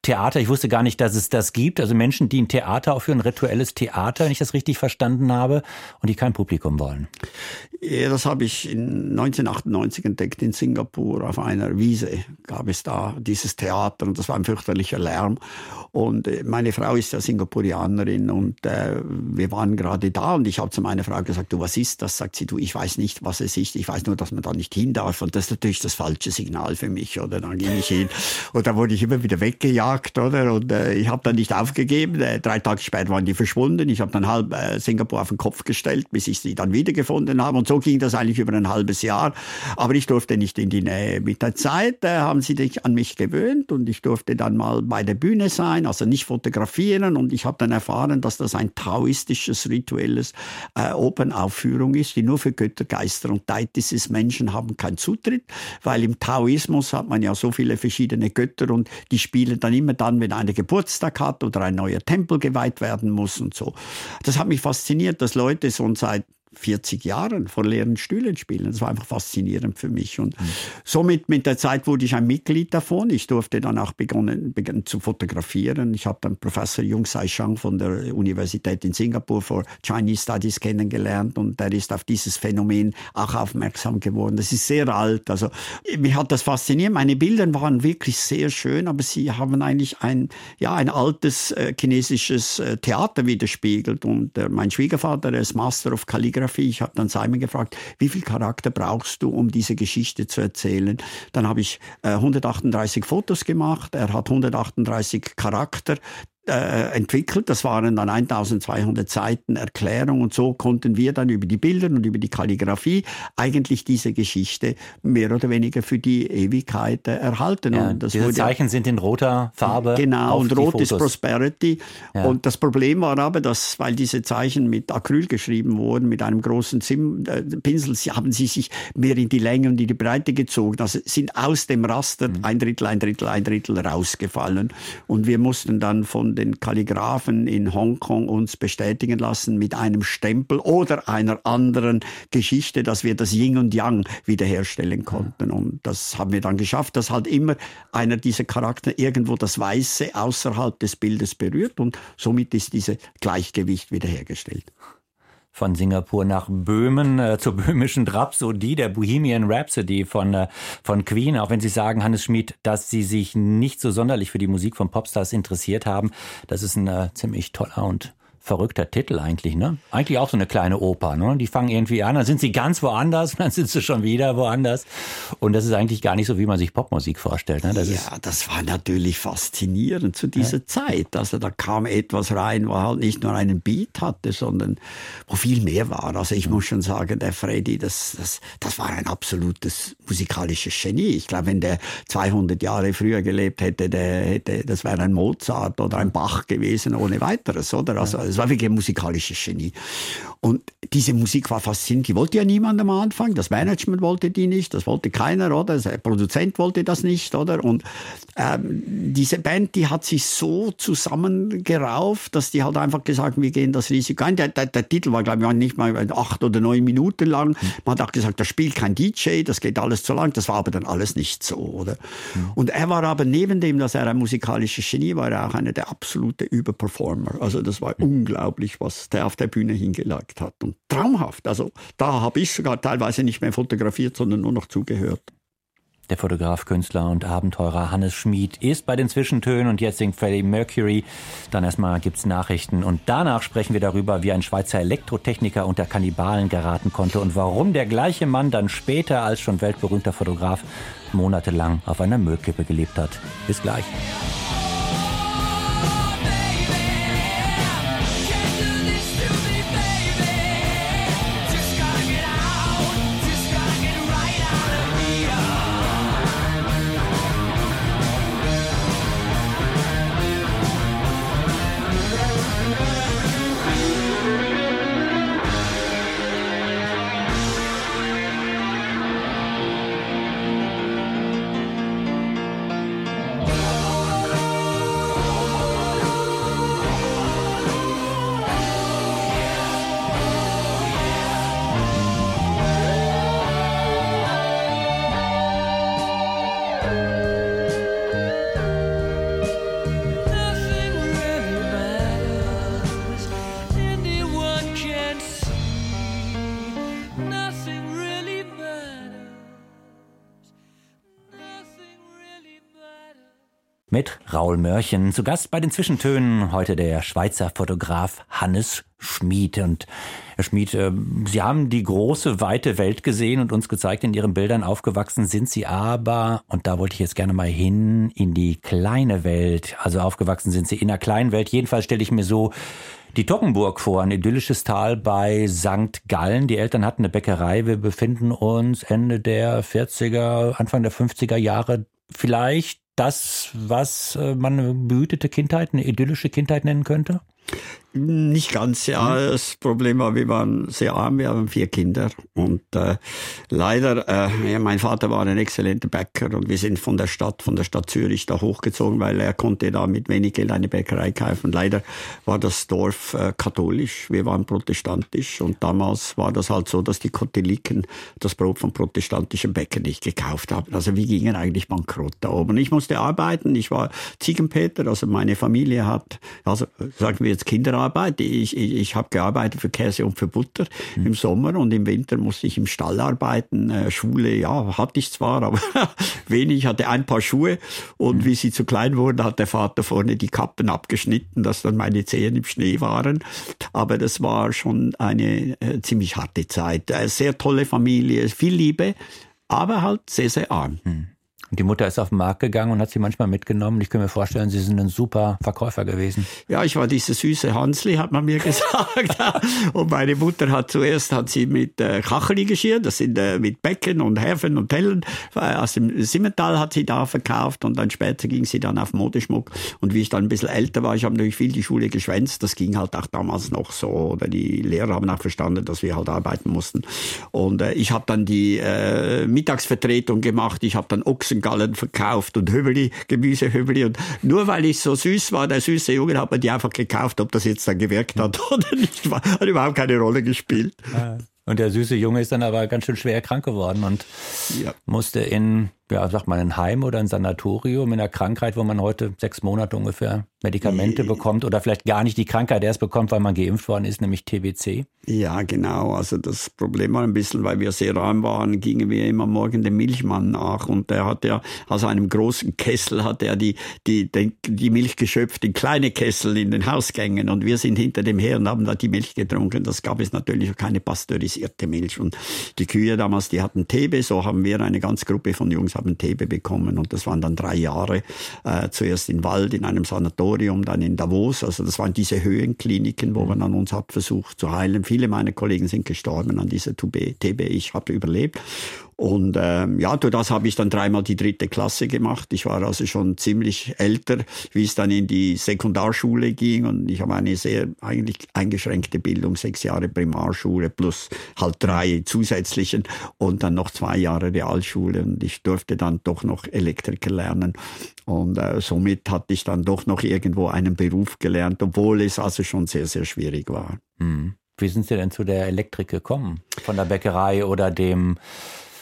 A: Theater. Ich wusste gar nicht, dass es das gibt. Also Menschen, die ein Theater aufführen, rituelles Theater, wenn ich das richtig verstanden habe, und die kein Publikum wollen.
B: Ja, das habe ich in 1998 entdeckt in Singapur. Auf einer Wiese gab es da dieses Theater und das war ein fürchterlicher Lärm. Und äh, meine Frau ist ja Singapurianerin und äh, wir waren gerade da und ich habe zu meiner Frau gesagt, du, was ist das? Sagt sie, du, ich weiß nicht, was es ist. Ich weiß nur, dass man da nicht hin darf. Und das ist natürlich das falsche Signal für mich. Oder dann ging ich hin und da wurde ich immer wieder weggejagt, oder? Und äh, ich habe dann nicht aufgegeben. Äh, drei Tage später waren die verschwunden. Ich habe dann halb äh, Singapur auf den Kopf gestellt, bis ich sie dann wiedergefunden habe. Und so ging das eigentlich über ein halbes Jahr. Aber ich durfte nicht in die Nähe. Mit der Zeit äh, haben sie sich an mich gewöhnt und ich durfte dann mal bei der Bühne sein, also nicht fotografieren. Und ich habe dann erfahren, dass das ein taoistisches, rituelles äh, Open-Aufführung ist, die nur für Götter, Geister und Deitisches Menschen haben keinen Zutritt, weil im Taoismus hat man ja so viele verschiedene Götter und die spielen dann immer dann, wenn einer Geburtstag hat oder ein neuer Tempel geweiht werden muss und so. Das hat mich fasziniert, dass Leute so seit 40 Jahren vor leeren Stühlen spielen. Das war einfach faszinierend für mich. Und mhm. somit mit der Zeit wurde ich ein Mitglied davon. Ich durfte dann auch begonnen, begonnen zu fotografieren. Ich habe dann Professor Jung Sai Shang von der Universität in Singapur für Chinese Studies kennengelernt und der ist auf dieses Phänomen auch aufmerksam geworden. Das ist sehr alt. Also mich hat das fasziniert. Meine Bilder waren wirklich sehr schön, aber sie haben eigentlich ein, ja, ein altes äh, chinesisches äh, Theater widerspiegelt. Und äh, mein Schwiegervater, der ist Master of Calligraphy, Biografie. Ich habe dann Simon gefragt, wie viel Charakter brauchst du, um diese Geschichte zu erzählen? Dann habe ich äh, 138 Fotos gemacht. Er hat 138 Charakter äh, entwickelt. Das waren dann 1200 Seiten Erklärung und so konnten wir dann über die Bilder und über die Kalligrafie eigentlich diese Geschichte mehr oder weniger für die Ewigkeit äh, erhalten.
A: Ja, und diese Zeichen sind in roter Farbe.
B: Genau, und rot ist Prosperity. Ja. Und das Problem war aber, dass, weil diese Zeichen mit Acryl geschrieben wurden, mit einem großen Zim äh, Pinsel, haben sie sich mehr in die Länge und in die Breite gezogen. Also sind aus dem Raster mhm. ein Drittel, ein Drittel, ein Drittel rausgefallen. Und wir mussten dann von den Kalligraphen in Hongkong uns bestätigen lassen mit einem Stempel oder einer anderen Geschichte, dass wir das Yin und Yang wiederherstellen konnten. Und das haben wir dann geschafft, dass halt immer einer dieser Charakter irgendwo das Weiße außerhalb des Bildes berührt und somit ist dieses Gleichgewicht wiederhergestellt
A: von Singapur nach Böhmen äh, zur böhmischen Rhapsodie, der Bohemian Rhapsody von, äh, von Queen. Auch wenn Sie sagen, Hannes Schmid, dass Sie sich nicht so sonderlich für die Musik von Popstars interessiert haben, das ist ein äh, ziemlich toller und verrückter Titel eigentlich, ne? Eigentlich auch so eine kleine Oper, ne? Die fangen irgendwie an, dann sind sie ganz woanders, dann sind sie schon wieder woanders. Und das ist eigentlich gar nicht so, wie man sich Popmusik vorstellt. Ne?
B: Das ja, das war natürlich faszinierend zu dieser ja. Zeit. Also da kam etwas rein, wo halt nicht nur einen Beat hatte, sondern wo viel mehr war. Also ich muss schon sagen, der Freddy, das, das, das war ein absolutes musikalisches Genie. Ich glaube, wenn der 200 Jahre früher gelebt hätte, der hätte, das wäre ein Mozart oder ein Bach gewesen ohne weiteres, oder? Also es war wirklich ein musikalisches Genie. Und diese Musik war faszinierend. Die wollte ja niemand am Anfang. Das Management wollte die nicht. Das wollte keiner, oder? Der Produzent wollte das nicht, oder? Und ähm, diese Band, die hat sich so zusammengerauft, dass die halt einfach gesagt wir gehen das Risiko ein. Der, der, der Titel war, glaube ich, nicht mal acht oder neun Minuten lang. Man hat auch gesagt, da spielt kein DJ, das geht alles zu lang. Das war aber dann alles nicht so, oder? Mhm. Und er war aber neben dem, dass er ein musikalisches Genie war, er auch einer der absolute Überperformer. Also das war mhm. Unglaublich, was der auf der Bühne hingelagt hat. Und traumhaft. Also da habe ich sogar teilweise nicht mehr fotografiert, sondern nur noch zugehört.
A: Der Fotograf, Künstler und Abenteurer Hannes Schmid ist bei den Zwischentönen und jetzt singt Freddie Mercury. Dann erstmal gibt's Nachrichten und danach sprechen wir darüber, wie ein Schweizer Elektrotechniker unter Kannibalen geraten konnte und warum der gleiche Mann dann später als schon weltberühmter Fotograf monatelang auf einer Müllkippe gelebt hat. Bis gleich. Raul Mörchen. Zu Gast bei den Zwischentönen heute der Schweizer Fotograf Hannes Schmid. Und Herr Schmid, äh, Sie haben die große, weite Welt gesehen und uns gezeigt, in Ihren Bildern aufgewachsen sind Sie aber, und da wollte ich jetzt gerne mal hin, in die kleine Welt. Also aufgewachsen sind Sie in einer kleinen Welt. Jedenfalls stelle ich mir so die Tockenburg vor, ein idyllisches Tal bei St. Gallen. Die Eltern hatten eine Bäckerei. Wir befinden uns Ende der 40er, Anfang der 50er Jahre. Vielleicht das, was äh, man behütete Kindheit, eine idyllische Kindheit nennen könnte?
B: Nicht ganz, ja. Hm. Das Problem war, wir waren sehr arm, wir haben vier Kinder. Und äh, leider, äh, ja, mein Vater war ein exzellenter Bäcker und wir sind von der Stadt, von der Stadt Zürich da hochgezogen, weil er konnte da mit wenig Geld eine Bäckerei kaufen. Leider war das Dorf äh, katholisch, wir waren protestantisch und damals war das halt so, dass die Katholiken das Brot von protestantischen Bäckern nicht gekauft haben. Also wir gingen eigentlich bankrott da oben. Ich musste arbeiten, ich war Ziegenpeter, also meine Familie hat, also sagen wir jetzt Kinder Arbeit. Ich, ich, ich habe gearbeitet für Käse und für Butter mhm. im Sommer und im Winter musste ich im Stall arbeiten. Äh, Schule, ja, hatte ich zwar, aber wenig. Hatte ein paar Schuhe und mhm. wie sie zu klein wurden, hat der Vater vorne die Kappen abgeschnitten, dass dann meine Zehen im Schnee waren. Aber das war schon eine äh, ziemlich harte Zeit. Äh, sehr tolle Familie, viel Liebe, aber halt sehr, sehr arm. Mhm.
A: Und die Mutter ist auf den Markt gegangen und hat sie manchmal mitgenommen. Ich kann mir vorstellen, Sie sind ein super Verkäufer gewesen.
B: Ja, ich war diese süße Hansli, hat man mir gesagt. und meine Mutter hat zuerst hat sie mit äh, Kacheli geschirrt, das sind äh, mit Becken und Häfen und Tellen. Äh, aus dem Simmental hat sie da verkauft und dann später ging sie dann auf Modeschmuck. Und wie ich dann ein bisschen älter war, ich habe natürlich viel die Schule geschwänzt. Das ging halt auch damals noch so. Oder die Lehrer haben auch verstanden, dass wir halt arbeiten mussten. Und äh, ich habe dann die äh, Mittagsvertretung gemacht. Ich habe dann Ochsen Gallen verkauft und Hübeli, Gemüsehübeli. Und nur weil ich so süß war, der süße Junge, hat man die einfach gekauft, ob das jetzt dann gewirkt hat oder nicht, hat überhaupt keine Rolle gespielt.
A: Und der süße Junge ist dann aber ganz schön schwer krank geworden und ja. musste in ja, sagt man, ein Heim oder ein Sanatorium in einer Krankheit, wo man heute sechs Monate ungefähr Medikamente bekommt oder vielleicht gar nicht die Krankheit erst bekommt, weil man geimpft worden ist, nämlich TBC?
B: Ja, genau. Also das Problem war ein bisschen, weil wir sehr arm waren, gingen wir immer morgen dem Milchmann nach und der hat ja aus einem großen Kessel hat er die, die, die, die Milch geschöpft in kleine Kessel in den Hausgängen und wir sind hinter dem her und haben da die Milch getrunken. Das gab es natürlich keine pasteurisierte Milch und die Kühe damals, die hatten TB, so haben wir eine ganze Gruppe von Jungs haben TB bekommen und das waren dann drei Jahre, äh, zuerst in Wald in einem Sanatorium Sanatorium, dann in Davos. Also das waren diese Höhenkliniken, wo man an uns hat versucht zu heilen. Viele meiner Kollegen sind gestorben an dieser TB. Ich habe überlebt. Und ähm, ja, durch das habe ich dann dreimal die dritte Klasse gemacht. Ich war also schon ziemlich älter, wie es dann in die Sekundarschule ging. Und ich habe eine sehr eigentlich eingeschränkte Bildung, sechs Jahre Primarschule plus halt drei zusätzlichen und dann noch zwei Jahre Realschule. Und ich durfte dann doch noch Elektriker lernen. Und äh, somit hatte ich dann doch noch irgendwo einen Beruf gelernt, obwohl es also schon sehr, sehr schwierig war.
A: Hm. Wie sind Sie denn zu der Elektrik gekommen? Von der Bäckerei oder dem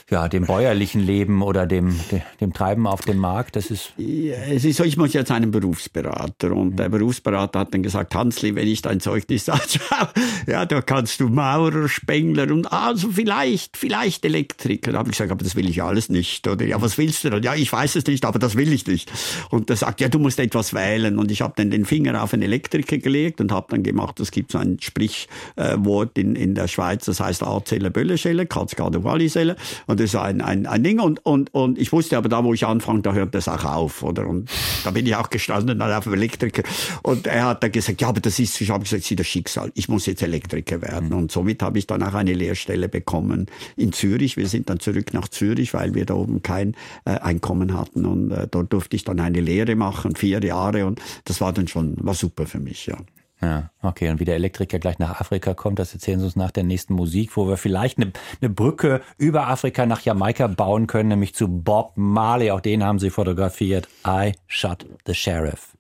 A: ja, dem bäuerlichen Leben oder dem, dem Treiben auf dem Markt? Das ist
B: ja, es ist so, ich muss jetzt einen Berufsberater und mhm. der Berufsberater hat dann gesagt, Hansli, wenn ich dein Zeugnis anschaue, ja, da kannst du Maurer, Spengler und also vielleicht, vielleicht Elektriker. Da habe ich gesagt, aber das will ich alles nicht. Oder ja, was willst du dann? Ja, ich weiß es nicht, aber das will ich nicht. Und er sagt, ja, du musst etwas wählen. Und ich habe dann den Finger auf einen Elektriker gelegt und habe dann gemacht, es gibt so ein Sprichwort in, in der Schweiz, das heißt A-Zelle, Bölleschelle, Katzgade, Walliselle. Und das ist ein, ein, ein Ding. Und, und, und ich wusste aber da, wo ich anfange, da hört das auch auf. Oder? Und da bin ich auch gestanden dann auf dem Elektriker. Und er hat dann gesagt, ja, aber das ist, ich habe gesagt, das ist das Schicksal. Ich muss jetzt Elektriker werden. Und somit habe ich dann auch eine Lehrstelle bekommen in Zürich. Wir sind dann zurück nach Zürich, weil wir da oben kein äh, Einkommen hatten. Und äh, dort durfte ich dann eine Lehre machen, vier Jahre. Und das war dann schon, war super für mich, ja.
A: Ja, okay. Und wie der Elektriker gleich nach Afrika kommt, das erzählen Sie uns nach der nächsten Musik, wo wir vielleicht eine, eine Brücke über Afrika nach Jamaika bauen können, nämlich zu Bob Marley. Auch den haben Sie fotografiert. I shot the sheriff.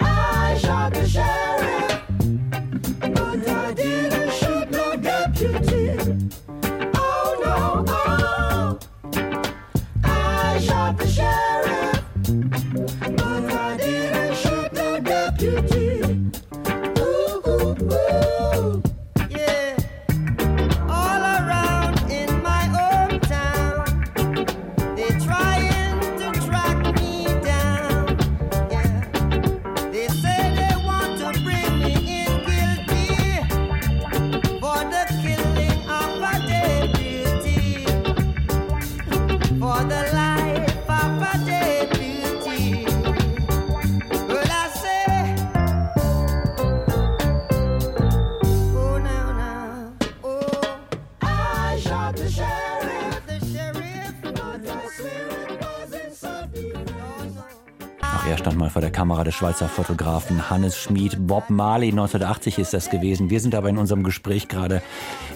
A: I shot the sheriff, vor der Kamera des Schweizer Fotografen Hannes Schmid. Bob Marley 1980 ist das gewesen. Wir sind aber in unserem Gespräch gerade,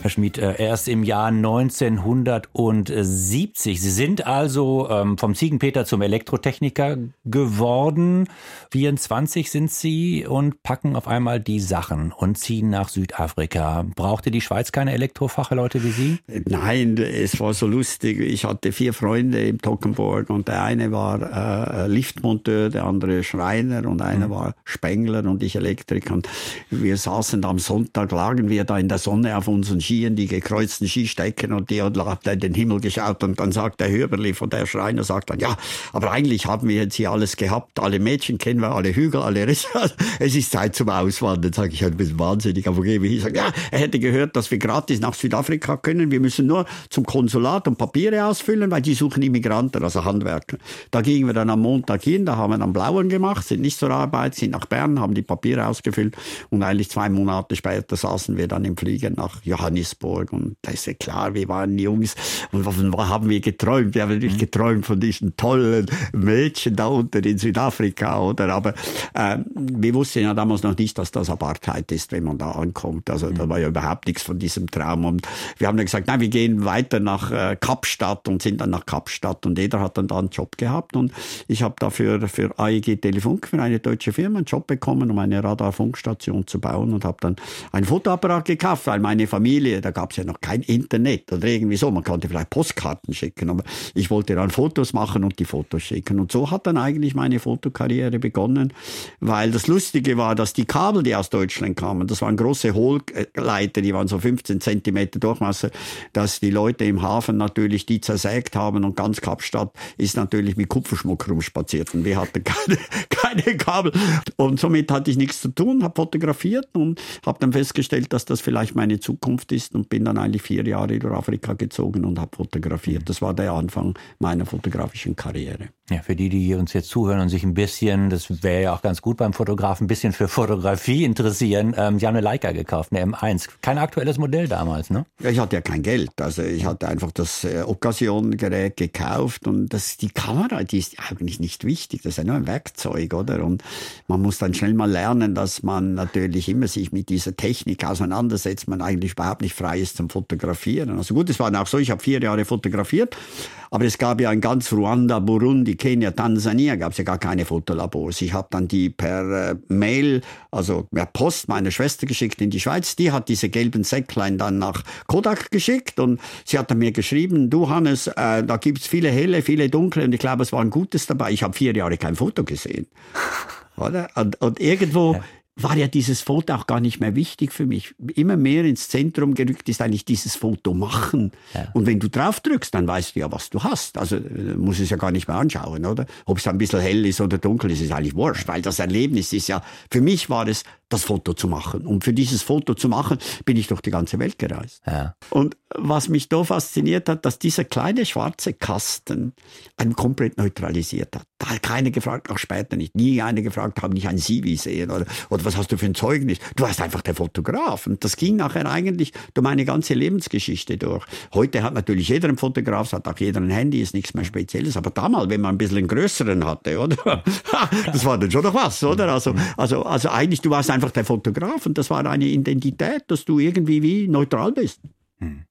A: Herr Schmid, äh, erst im Jahr 1970. Sie sind also ähm, vom Ziegenpeter zum Elektrotechniker geworden. 24 sind Sie und packen auf einmal die Sachen und ziehen nach Südafrika. Brauchte die Schweiz keine Elektrofachleute wie Sie?
B: Nein, es war so lustig. Ich hatte vier Freunde im Tockenburg und der eine war äh, Liftmonteur, der andere Schreiner und einer mhm. war Spengler und ich Elektriker. Und wir saßen da am Sonntag, lagen wir da in der Sonne auf unseren Skien, die gekreuzten Skistecken und die und hat in den Himmel geschaut und dann sagt der Höberli von der Schreiner, sagt dann, ja, aber eigentlich haben wir jetzt hier alles gehabt, alle Mädchen kennen wir, alle Hügel, alle Risse. Es ist Zeit zum Auswandern. Sag ich, ein bisschen wahnsinnig, aber gebe ich. Sag, ja, er hätte gehört, dass wir gratis nach Südafrika können. Wir müssen nur zum Konsulat und Papiere ausfüllen, weil die suchen Immigranten, also Handwerker. Da gingen wir dann am Montag hin, da haben wir dann blauen gemacht, sind nicht zur Arbeit, sind nach Bern, haben die Papiere ausgefüllt und eigentlich zwei Monate später saßen wir dann im Flieger nach Johannesburg und da ist ja klar, wir waren Jungs und was haben wir geträumt? Wir haben natürlich mhm. geträumt von diesen tollen Mädchen da unten in Südafrika, oder? Aber äh, wir wussten ja damals noch nicht, dass das Apartheid ist, wenn man da ankommt. Also da mhm. war ja überhaupt nichts von diesem Traum und wir haben dann gesagt, nein, wir gehen weiter nach äh, Kapstadt und sind dann nach Kapstadt und jeder hat dann da einen Job gehabt und ich habe dafür für der AEG Telefunk für eine deutsche Firma einen Job bekommen, um eine Radarfunkstation zu bauen und habe dann ein Fotoapparat gekauft, weil meine Familie, da gab es ja noch kein Internet oder irgendwie so, man konnte vielleicht Postkarten schicken, aber ich wollte dann Fotos machen und die Fotos schicken. Und so hat dann eigentlich meine Fotokarriere begonnen, weil das Lustige war, dass die Kabel, die aus Deutschland kamen, das waren große Hohlleiter, die waren so 15 Zentimeter Durchmesser, dass die Leute im Hafen natürlich die zersägt haben und ganz Kapstadt ist natürlich mit Kupferschmuck rumspaziert und wir hatten keine, keine Kabel. Und somit hatte ich nichts zu tun, habe fotografiert und habe dann festgestellt, dass das vielleicht meine Zukunft ist und bin dann eigentlich vier Jahre durch Afrika gezogen und habe fotografiert. Das war der Anfang meiner fotografischen Karriere.
A: Ja, für die, die uns jetzt zuhören und sich ein bisschen, das wäre ja auch ganz gut beim Fotografen, ein bisschen für Fotografie interessieren. Ähm, Sie haben eine Leica gekauft, eine M1. Kein aktuelles Modell damals, ne?
B: Ja, ich hatte ja kein Geld. Also ich hatte einfach das äh, Occasion-Gerät gekauft und das, die Kamera, die ist eigentlich nicht wichtig. Das ist ja nur ein Werkzeug, oder? Und man muss dann schnell mal lernen, dass man natürlich immer sich mit dieser Technik auseinandersetzt, man eigentlich überhaupt nicht frei ist zum Fotografieren. Also gut, es war auch so, ich habe vier Jahre fotografiert, aber es gab ja in ganz Ruanda, Burundi, Kenia, Tansania gab es ja gar keine Fotolabors. Ich habe dann die per äh, Mail, also per Post meiner Schwester geschickt in die Schweiz. Die hat diese gelben Säcklein dann nach Kodak geschickt und sie hat dann mir geschrieben, du Hannes, äh, da gibt's viele helle, viele dunkle und ich glaube, es war ein gutes dabei. Ich habe vier Jahre kein Foto gesehen. Oder? Und, und irgendwo, ja war ja dieses Foto auch gar nicht mehr wichtig für mich. Immer mehr ins Zentrum gerückt ist eigentlich dieses Foto machen. Ja. Und wenn du drauf drückst, dann weißt du ja, was du hast. Also äh, muss es ja gar nicht mehr anschauen, oder? Ob es ein bisschen hell ist oder dunkel ist, ist eigentlich wurscht, weil das Erlebnis ist ja, für mich war es, das Foto zu machen. Und für dieses Foto zu machen, bin ich durch die ganze Welt gereist. Ja. Und was mich da fasziniert hat, dass dieser kleine schwarze Kasten einen komplett neutralisiert hat. Da hat keiner gefragt, auch später nicht. Nie einer gefragt, haben nicht ein CV sehen oder, oder was hast du für ein Zeugnis? Du warst einfach der Fotograf. Und das ging nachher eigentlich durch meine ganze Lebensgeschichte durch. Heute hat natürlich jeder einen Fotograf, hat auch jeder ein Handy, ist nichts mehr Spezielles. Aber damals, wenn man ein bisschen einen größeren hatte, oder? das war dann schon noch was, oder? Also, also, also eigentlich, du warst einfach der Fotograf und das war eine Identität, dass du irgendwie wie neutral bist. Hm.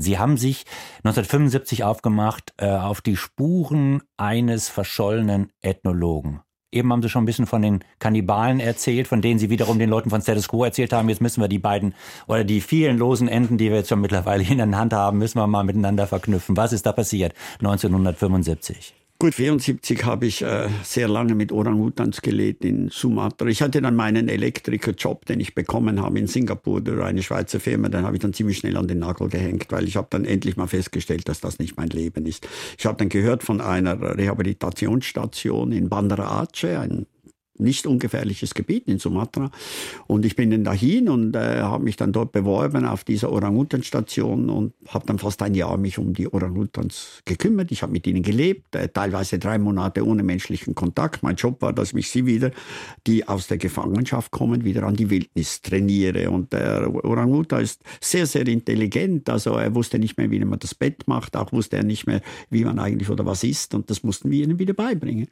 A: Sie haben sich 1975 aufgemacht äh, auf die Spuren eines verschollenen Ethnologen. Eben haben Sie schon ein bisschen von den Kannibalen erzählt, von denen Sie wiederum den Leuten von Status Quo erzählt haben. Jetzt müssen wir die beiden oder die vielen losen Enden, die wir jetzt schon mittlerweile in der Hand haben, müssen wir mal miteinander verknüpfen. Was ist da passiert 1975?
B: Gut, 74 habe ich äh, sehr lange mit Orang-Utans gelebt in Sumatra. Ich hatte dann meinen Elektrikerjob, den ich bekommen habe in Singapur durch eine Schweizer Firma. Den habe ich dann ziemlich schnell an den Nagel gehängt, weil ich habe dann endlich mal festgestellt, dass das nicht mein Leben ist. Ich habe dann gehört von einer Rehabilitationsstation in Bandar Aceh, ein nicht ungefährliches Gebiet in Sumatra. Und ich bin dann dahin und äh, habe mich dann dort beworben auf dieser Orang-Utan-Station und habe dann fast ein Jahr mich um die Orang-Utans gekümmert. Ich habe mit ihnen gelebt, äh, teilweise drei Monate ohne menschlichen Kontakt. Mein Job war, dass ich sie wieder, die aus der Gefangenschaft kommen, wieder an die Wildnis trainiere. Und der Orang-Utan ist sehr, sehr intelligent. Also er wusste nicht mehr, wie man das Bett macht, auch wusste er nicht mehr, wie man eigentlich oder was isst. Und das mussten wir ihnen wieder beibringen.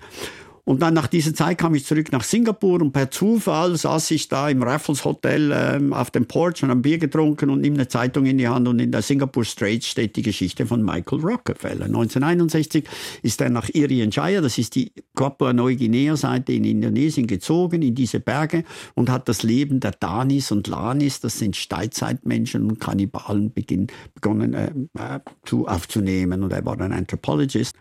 B: Und dann nach dieser Zeit kam ich zurück nach Singapur und per Zufall saß ich da im Raffles Hotel ähm, auf dem Porch und ein Bier getrunken und nehme eine Zeitung in die Hand und in der Singapore Straits steht die Geschichte von Michael Rockefeller. 1961 ist er nach Irian Jaya, das ist die Papua-Neuguinea-Seite in Indonesien, gezogen in diese Berge und hat das Leben der Danis und Lanis, das sind Steinzeitmenschen und Kannibalen, begonnen äh, äh, zu, aufzunehmen. Und er war ein Anthropologist.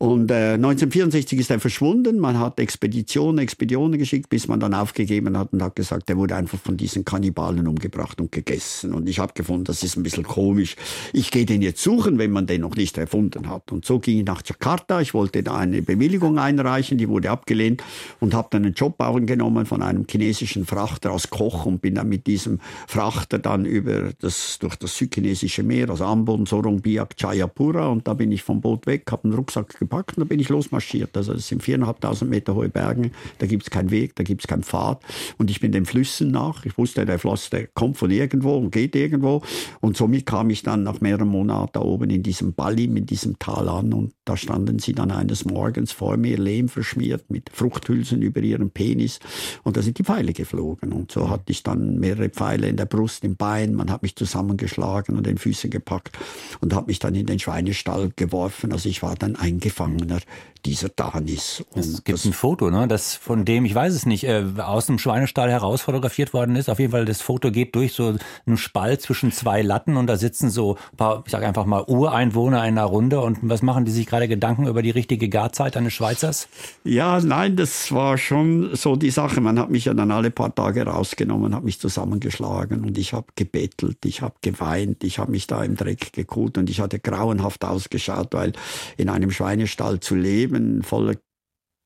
B: Und äh, 1964 ist er verschwunden. Man hat Expeditionen, Expeditionen geschickt, bis man dann aufgegeben hat und hat gesagt, er wurde einfach von diesen Kannibalen umgebracht und gegessen. Und ich habe gefunden, das ist ein bisschen komisch. Ich gehe den jetzt suchen, wenn man den noch nicht erfunden hat. Und so ging ich nach Jakarta. Ich wollte da eine Bewilligung einreichen, die wurde abgelehnt und habe dann einen Job genommen von einem chinesischen Frachter als Koch und bin dann mit diesem Frachter dann über das durch das südchinesische Meer, also Ambon, Sorong, Biak, Chayapura und da bin ich vom Boot weg, habe einen Rucksack gepackt und da bin ich losmarschiert. Also es sind viereinhalbtausend Meter hohe Berge, da gibt es keinen Weg, da gibt es keinen Pfad. Und ich bin den Flüssen nach. Ich wusste, der Fluss, der kommt von irgendwo und geht irgendwo. Und somit kam ich dann nach mehreren Monaten da oben in diesem Ballim, in diesem Tal an. Und da standen sie dann eines Morgens vor mir, lehm verschmiert, mit Fruchthülsen über ihren Penis. Und da sind die Pfeile geflogen. Und so hatte ich dann mehrere Pfeile in der Brust, im Bein. Man hat mich zusammengeschlagen und den Füßen gepackt und hat mich dann in den Schweinestall geworfen. Also ich war dann eingefallen Gefangener dieser Danis.
A: Und es gibt ein Foto, ne, das von dem, ich weiß es nicht, äh, aus dem Schweinestall heraus fotografiert worden ist. Auf jeden Fall, das Foto geht durch so einen Spalt zwischen zwei Latten und da sitzen so ein paar, ich sage einfach mal, Ureinwohner in einer Runde. Und was machen die sich gerade Gedanken über die richtige Garzeit eines Schweizers?
B: Ja, nein, das war schon so die Sache. Man hat mich ja dann alle paar Tage rausgenommen, hat mich zusammengeschlagen und ich habe gebettelt, ich habe geweint, ich habe mich da im Dreck gekut und ich hatte grauenhaft ausgeschaut, weil in einem Schweinestall zu leben, Leben voller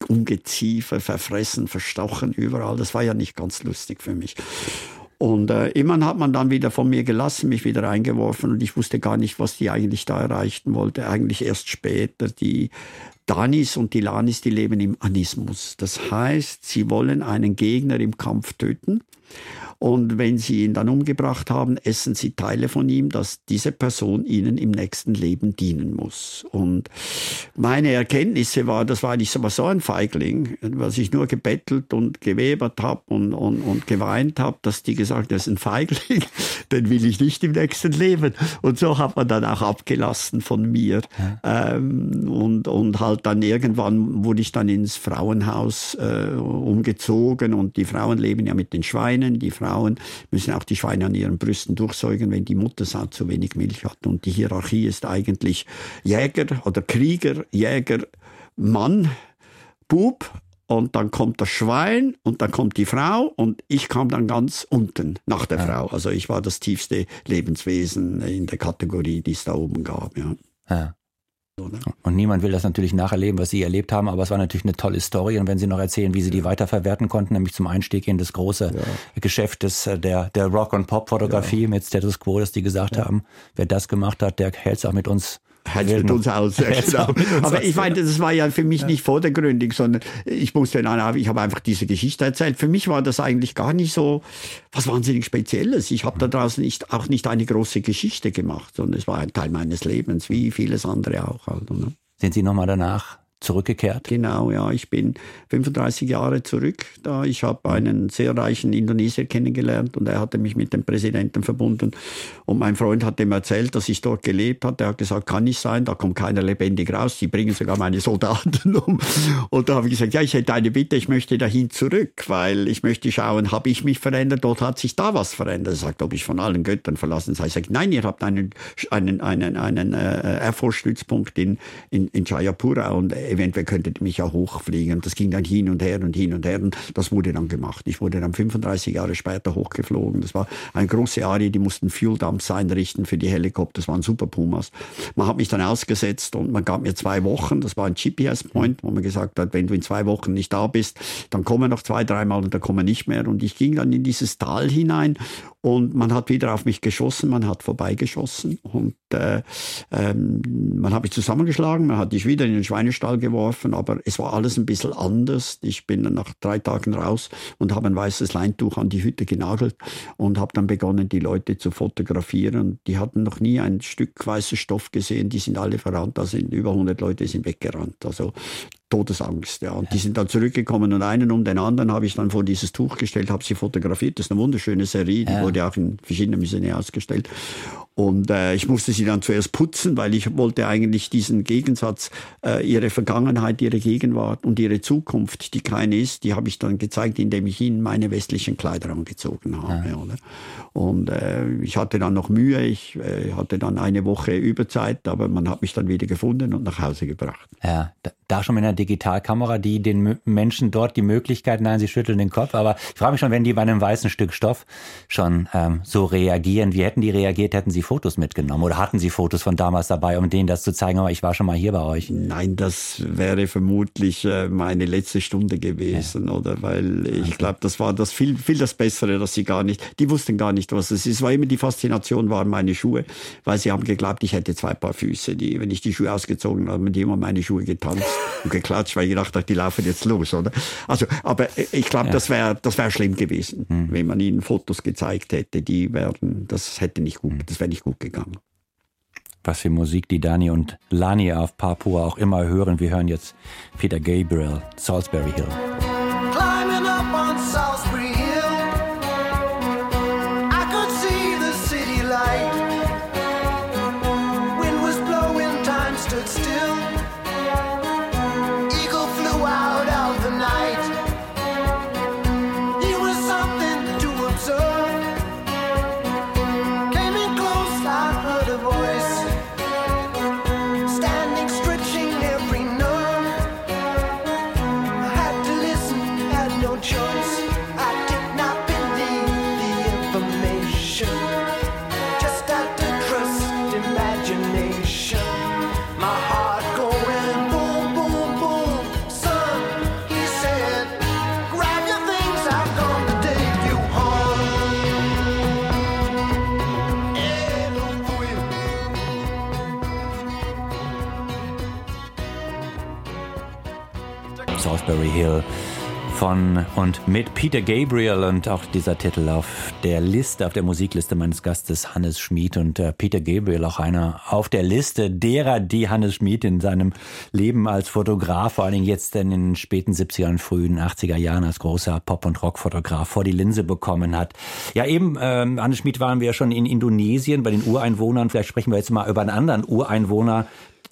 B: Ungeziefer, verfressen, verstochen überall. Das war ja nicht ganz lustig für mich. Und äh, immerhin hat man dann wieder von mir gelassen, mich wieder eingeworfen und ich wusste gar nicht, was die eigentlich da erreichen wollte. Eigentlich erst später. Die Danis und die Lanis, die leben im Anismus. Das heißt, sie wollen einen Gegner im Kampf töten und wenn sie ihn dann umgebracht haben, essen sie Teile von ihm, dass diese Person ihnen im nächsten Leben dienen muss. Und meine Erkenntnisse war, das war eigentlich so ein Feigling, was ich nur gebettelt und gewebert habe und, und, und geweint habe, dass die gesagt, das ist ein Feigling, den will ich nicht im nächsten Leben. Und so hat man dann auch abgelassen von mir. Ja. Ähm, und, und halt dann irgendwann wurde ich dann ins Frauenhaus äh, umgezogen und die Frauen leben ja mit den Schweinen, die Frauen Frauen müssen auch die Schweine an ihren Brüsten durchsäugen, wenn die Muttersau zu wenig Milch hat. Und die Hierarchie ist eigentlich Jäger oder Krieger, Jäger, Mann, Bub und dann kommt das Schwein und dann kommt die Frau und ich kam dann ganz unten nach der ja. Frau. Also ich war das tiefste Lebenswesen in der Kategorie, die es da oben gab. Ja. ja.
A: Oder? Und niemand will das natürlich nacherleben, was Sie erlebt haben, aber es war natürlich eine tolle Story. Und wenn Sie noch erzählen, wie Sie die weiterverwerten konnten, nämlich zum Einstieg in das große ja. Geschäft des, äh, der, der Rock- und Pop-Fotografie ja. mit Status Quo, dass die gesagt ja. haben, wer das gemacht hat, der hält es auch mit uns
B: Hält mit uns aus. Genau. Aber ich meine, das war ja für mich nicht vordergründig, sondern ich musste dann, ich habe einfach diese Geschichte erzählt. Für mich war das eigentlich gar nicht so was wahnsinnig Spezielles. Ich habe daraus nicht, auch nicht eine große Geschichte gemacht, sondern es war ein Teil meines Lebens, wie vieles andere auch. Halt, ne?
A: Sind Sie nochmal danach zurückgekehrt?
B: Genau, ja. Ich bin 35 Jahre zurück da. Ich habe einen sehr reichen Indonesier kennengelernt und er hatte mich mit dem Präsidenten verbunden. Und mein Freund hat ihm erzählt, dass ich dort gelebt hatte. Er hat gesagt, kann nicht sein, da kommt keiner lebendig raus. Die bringen sogar meine Soldaten um. Und da habe ich gesagt, ja, ich hätte eine Bitte, ich möchte dahin zurück, weil ich möchte schauen, habe ich mich verändert? Dort hat sich da was verändert. Er sagt, ob ich von allen Göttern verlassen sei. Ich sage, nein, ihr habt einen, einen, einen, einen äh, Air Force-Stützpunkt in, in, in Jayapura und eventuell könntet ihr mich ja hochfliegen. Das ging dann hin und her und hin und her und das wurde dann gemacht. Ich wurde dann 35 Jahre später hochgeflogen. Das war eine große Arie, die mussten Fuel Dumps einrichten für die Helikopter. Das waren super Pumas. Man hat mich dann ausgesetzt und man gab mir zwei Wochen. Das war ein GPS-Point, wo man gesagt hat, wenn du in zwei Wochen nicht da bist, dann kommen noch zwei, dreimal und dann kommen nicht mehr. Und ich ging dann in dieses Tal hinein und man hat wieder auf mich geschossen, man hat vorbeigeschossen und äh, ähm, man hat mich zusammengeschlagen, man hat mich wieder in den Schweinestall geworfen, aber es war alles ein bisschen anders. Ich bin dann nach drei Tagen raus und habe ein weißes Leintuch an die Hütte genagelt und habe dann begonnen, die Leute zu fotografieren. Die hatten noch nie ein Stück weißes Stoff gesehen, die sind alle verrannt, da sind über 100 Leute sind weggerannt. Also Todesangst. Ja. Und die sind dann zurückgekommen und einen um den anderen habe ich dann vor dieses Tuch gestellt, habe sie fotografiert. Das ist eine wunderschöne Serie, die ja. wurde auch in verschiedenen Museen ausgestellt. Und äh, ich musste sie dann zuerst putzen, weil ich wollte eigentlich diesen Gegensatz, äh, ihre Vergangenheit, ihre Gegenwart und ihre Zukunft, die keine ist, die habe ich dann gezeigt, indem ich ihnen meine westlichen Kleider angezogen habe. Ja. Oder? Und äh, ich hatte dann noch Mühe, ich äh, hatte dann eine Woche Überzeit, aber man hat mich dann wieder gefunden und nach Hause gebracht.
A: Ja, da schon mit einer Digitalkamera, die den Menschen dort die Möglichkeit, nein, sie schütteln den Kopf, aber ich frage mich schon, wenn die bei einem weißen Stück Stoff schon ähm, so reagieren, wie hätten die reagiert, hätten sie Fotos mitgenommen oder hatten sie Fotos von damals dabei, um denen das zu zeigen, aber ich war schon mal hier bei euch?
B: Nein, das wäre vermutlich äh, meine letzte Stunde gewesen, ja. oder? Weil ich okay. glaube, das war das viel, viel das Bessere, dass sie gar nicht, die wussten gar nicht, was es ist. Es war immer die Faszination waren meine Schuhe, weil sie haben geglaubt, ich hätte zwei Paar Füße. Die, wenn ich die Schuhe ausgezogen habe, haben die immer meine Schuhe getanzt und geklatscht, weil ich gedacht die laufen jetzt los, oder? Also, aber ich glaube, ja. das wäre das wäre schlimm gewesen, mhm. wenn man ihnen Fotos gezeigt hätte, die wären, das hätte nicht gut, mhm. das wäre nicht gut gegangen.
A: Was für Musik die Dani und Lani auf Papua auch immer hören. Wir hören jetzt Peter Gabriel, Salisbury Hill. Salisbury Hill von und mit Peter Gabriel und auch dieser Titel auf der Liste, auf der Musikliste meines Gastes Hannes Schmid und äh, Peter Gabriel auch einer auf der Liste derer, die Hannes Schmid in seinem Leben als Fotograf, vor allen Dingen jetzt in den späten 70er und frühen 80er Jahren als großer Pop- und Rockfotograf vor die Linse bekommen hat. Ja, eben, ähm, Hannes Schmid waren wir ja schon in Indonesien bei den Ureinwohnern. Vielleicht sprechen wir jetzt mal über einen anderen Ureinwohner,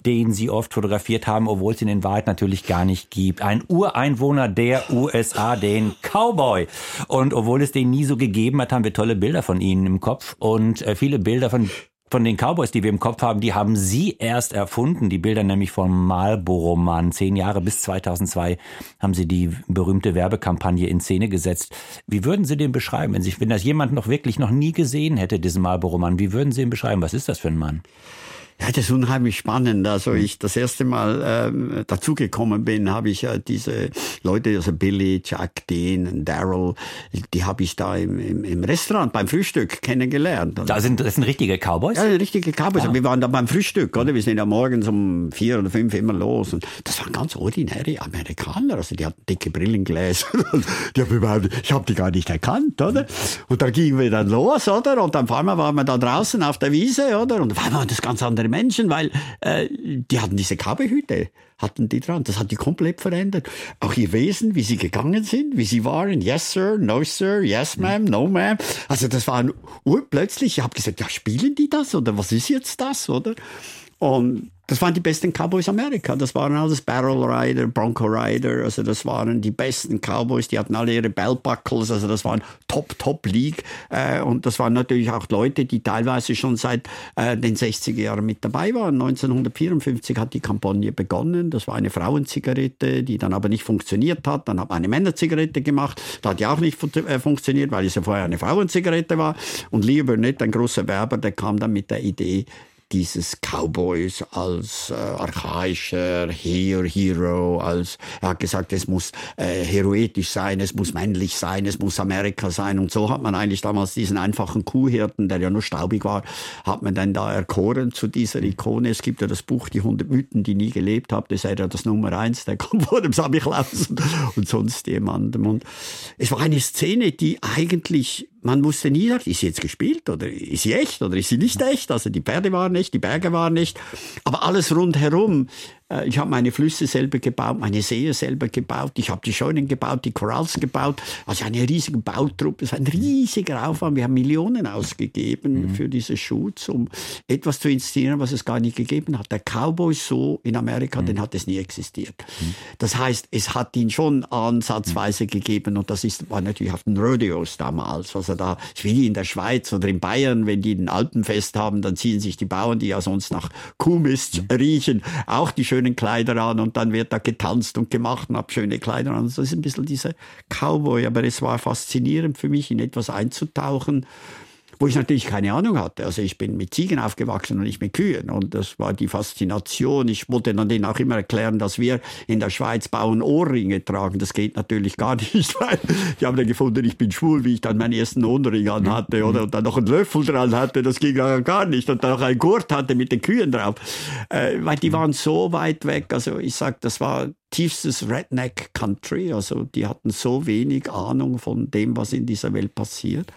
A: den sie oft fotografiert haben, obwohl es ihn in Wahrheit natürlich gar nicht gibt. Ein Ureinwohner der USA, den Cowboy. Und obwohl es den nie so gegeben hat, haben wir tolle Bilder von ihnen im Kopf und äh, viele Bilder von von den Cowboys, die wir im Kopf haben, die haben sie erst erfunden. Die Bilder nämlich vom Marlboro-Mann. Zehn Jahre bis 2002 haben sie die berühmte Werbekampagne in Szene gesetzt. Wie würden Sie den beschreiben, wenn, Sie, wenn das jemand noch wirklich noch nie gesehen hätte, diesen Marlboro-Mann? Wie würden Sie ihn beschreiben? Was ist das für ein Mann?
B: Ja, das ist unheimlich spannend. Also hm. ich das erste Mal ähm, dazugekommen bin, habe ich ja diese Leute, also Billy, Jack, Dean, Daryl, die habe ich da im, im, im, Restaurant beim Frühstück kennengelernt.
A: Da sind das sind richtige Cowboys?
B: Ja, richtige Cowboys. Ja. Wir waren da beim Frühstück, oder? Wir sind ja morgens um vier oder fünf immer los. Und das waren ganz ordinäre Amerikaner. Also die hatten dicke Brillengläser. die haben überhaupt, ich habe die gar nicht erkannt, oder? Und da gingen wir dann los, oder? Und dann auf einmal waren wir da draußen auf der Wiese, oder? Und auf einmal das ganz andere Menschen, weil äh, die hatten diese Kabelhüte, hatten die dran. Das hat die komplett verändert. Auch ihr Wesen, wie sie gegangen sind, wie sie waren. Yes, sir, no, sir, yes, ma'am, no, ma'am. Also das war urplötzlich. Ich habe gesagt, ja, spielen die das oder was ist jetzt das, oder? Und das waren die besten Cowboys Amerika. Das waren alles Barrel Rider, Bronco Rider. Also das waren die besten Cowboys. Die hatten alle ihre Belt Buckles. Also das waren Top, Top League. Äh, und das waren natürlich auch Leute, die teilweise schon seit äh, den 60er Jahren mit dabei waren. 1954 hat die Kampagne begonnen. Das war eine Frauenzigarette, die dann aber nicht funktioniert hat. Dann hat man eine Männerzigarette gemacht. Da hat die auch nicht äh, funktioniert, weil es ja vorher eine Frauenzigarette war. Und Leo Burnett, ein großer Werber, der kam dann mit der Idee, dieses Cowboys als äh, archaischer Hero, Hero, als er hat gesagt, es muss äh, heroetisch sein, es muss männlich sein, es muss Amerika sein. Und so hat man eigentlich damals diesen einfachen Kuhhirten, der ja nur staubig war, hat man dann da erkoren zu dieser Ikone. Es gibt ja das Buch Die 100 Mythen, die nie gelebt haben, das ist ja das Nummer eins, der kommt vor dem Samichlaus und, und sonst jemandem. Und es war eine Szene, die eigentlich man wusste nie, ist sie jetzt gespielt oder ist sie echt oder ist sie nicht echt? Also die Pferde waren nicht, die Berge waren nicht, aber alles rundherum ich habe meine Flüsse selber gebaut, meine Seen selber gebaut, ich habe die Scheunen gebaut, die Corals gebaut. Also eine riesige Bautruppe, es war ein riesiger Aufwand. Wir haben Millionen ausgegeben mhm. für diese Shoots, um etwas zu inszenieren, was es gar nicht gegeben hat. Der Cowboy so in Amerika, mhm. den hat es nie existiert. Mhm. Das heißt, es hat ihn schon ansatzweise gegeben und das ist, war natürlich auf den Rodeos damals. Also da, wie in der Schweiz oder in Bayern, wenn die ein Alpenfest haben, dann ziehen sich die Bauern, die ja sonst nach Kuhmist riechen, auch die schönen schönen Kleider an und dann wird da getanzt und gemacht und hab schöne Kleider an. Das ist ein bisschen dieser Cowboy, aber es war faszinierend für mich, in etwas einzutauchen, wo ich natürlich keine Ahnung hatte. Also ich bin mit Ziegen aufgewachsen und nicht mit Kühen. Und das war die Faszination. Ich wollte dann denen auch immer erklären, dass wir in der Schweiz Bauen Ohrringe tragen. Das geht natürlich gar nicht, weil die haben dann gefunden, ich bin schwul, wie ich dann meinen ersten Ohrring an hatte oder und dann noch einen Löffel dran hatte. Das ging gar nicht. Und dann noch einen Gurt hatte mit den Kühen drauf. Äh, weil die waren so weit weg. Also ich sag, das war tiefstes Redneck Country. Also die hatten so wenig Ahnung von dem, was in dieser Welt passiert.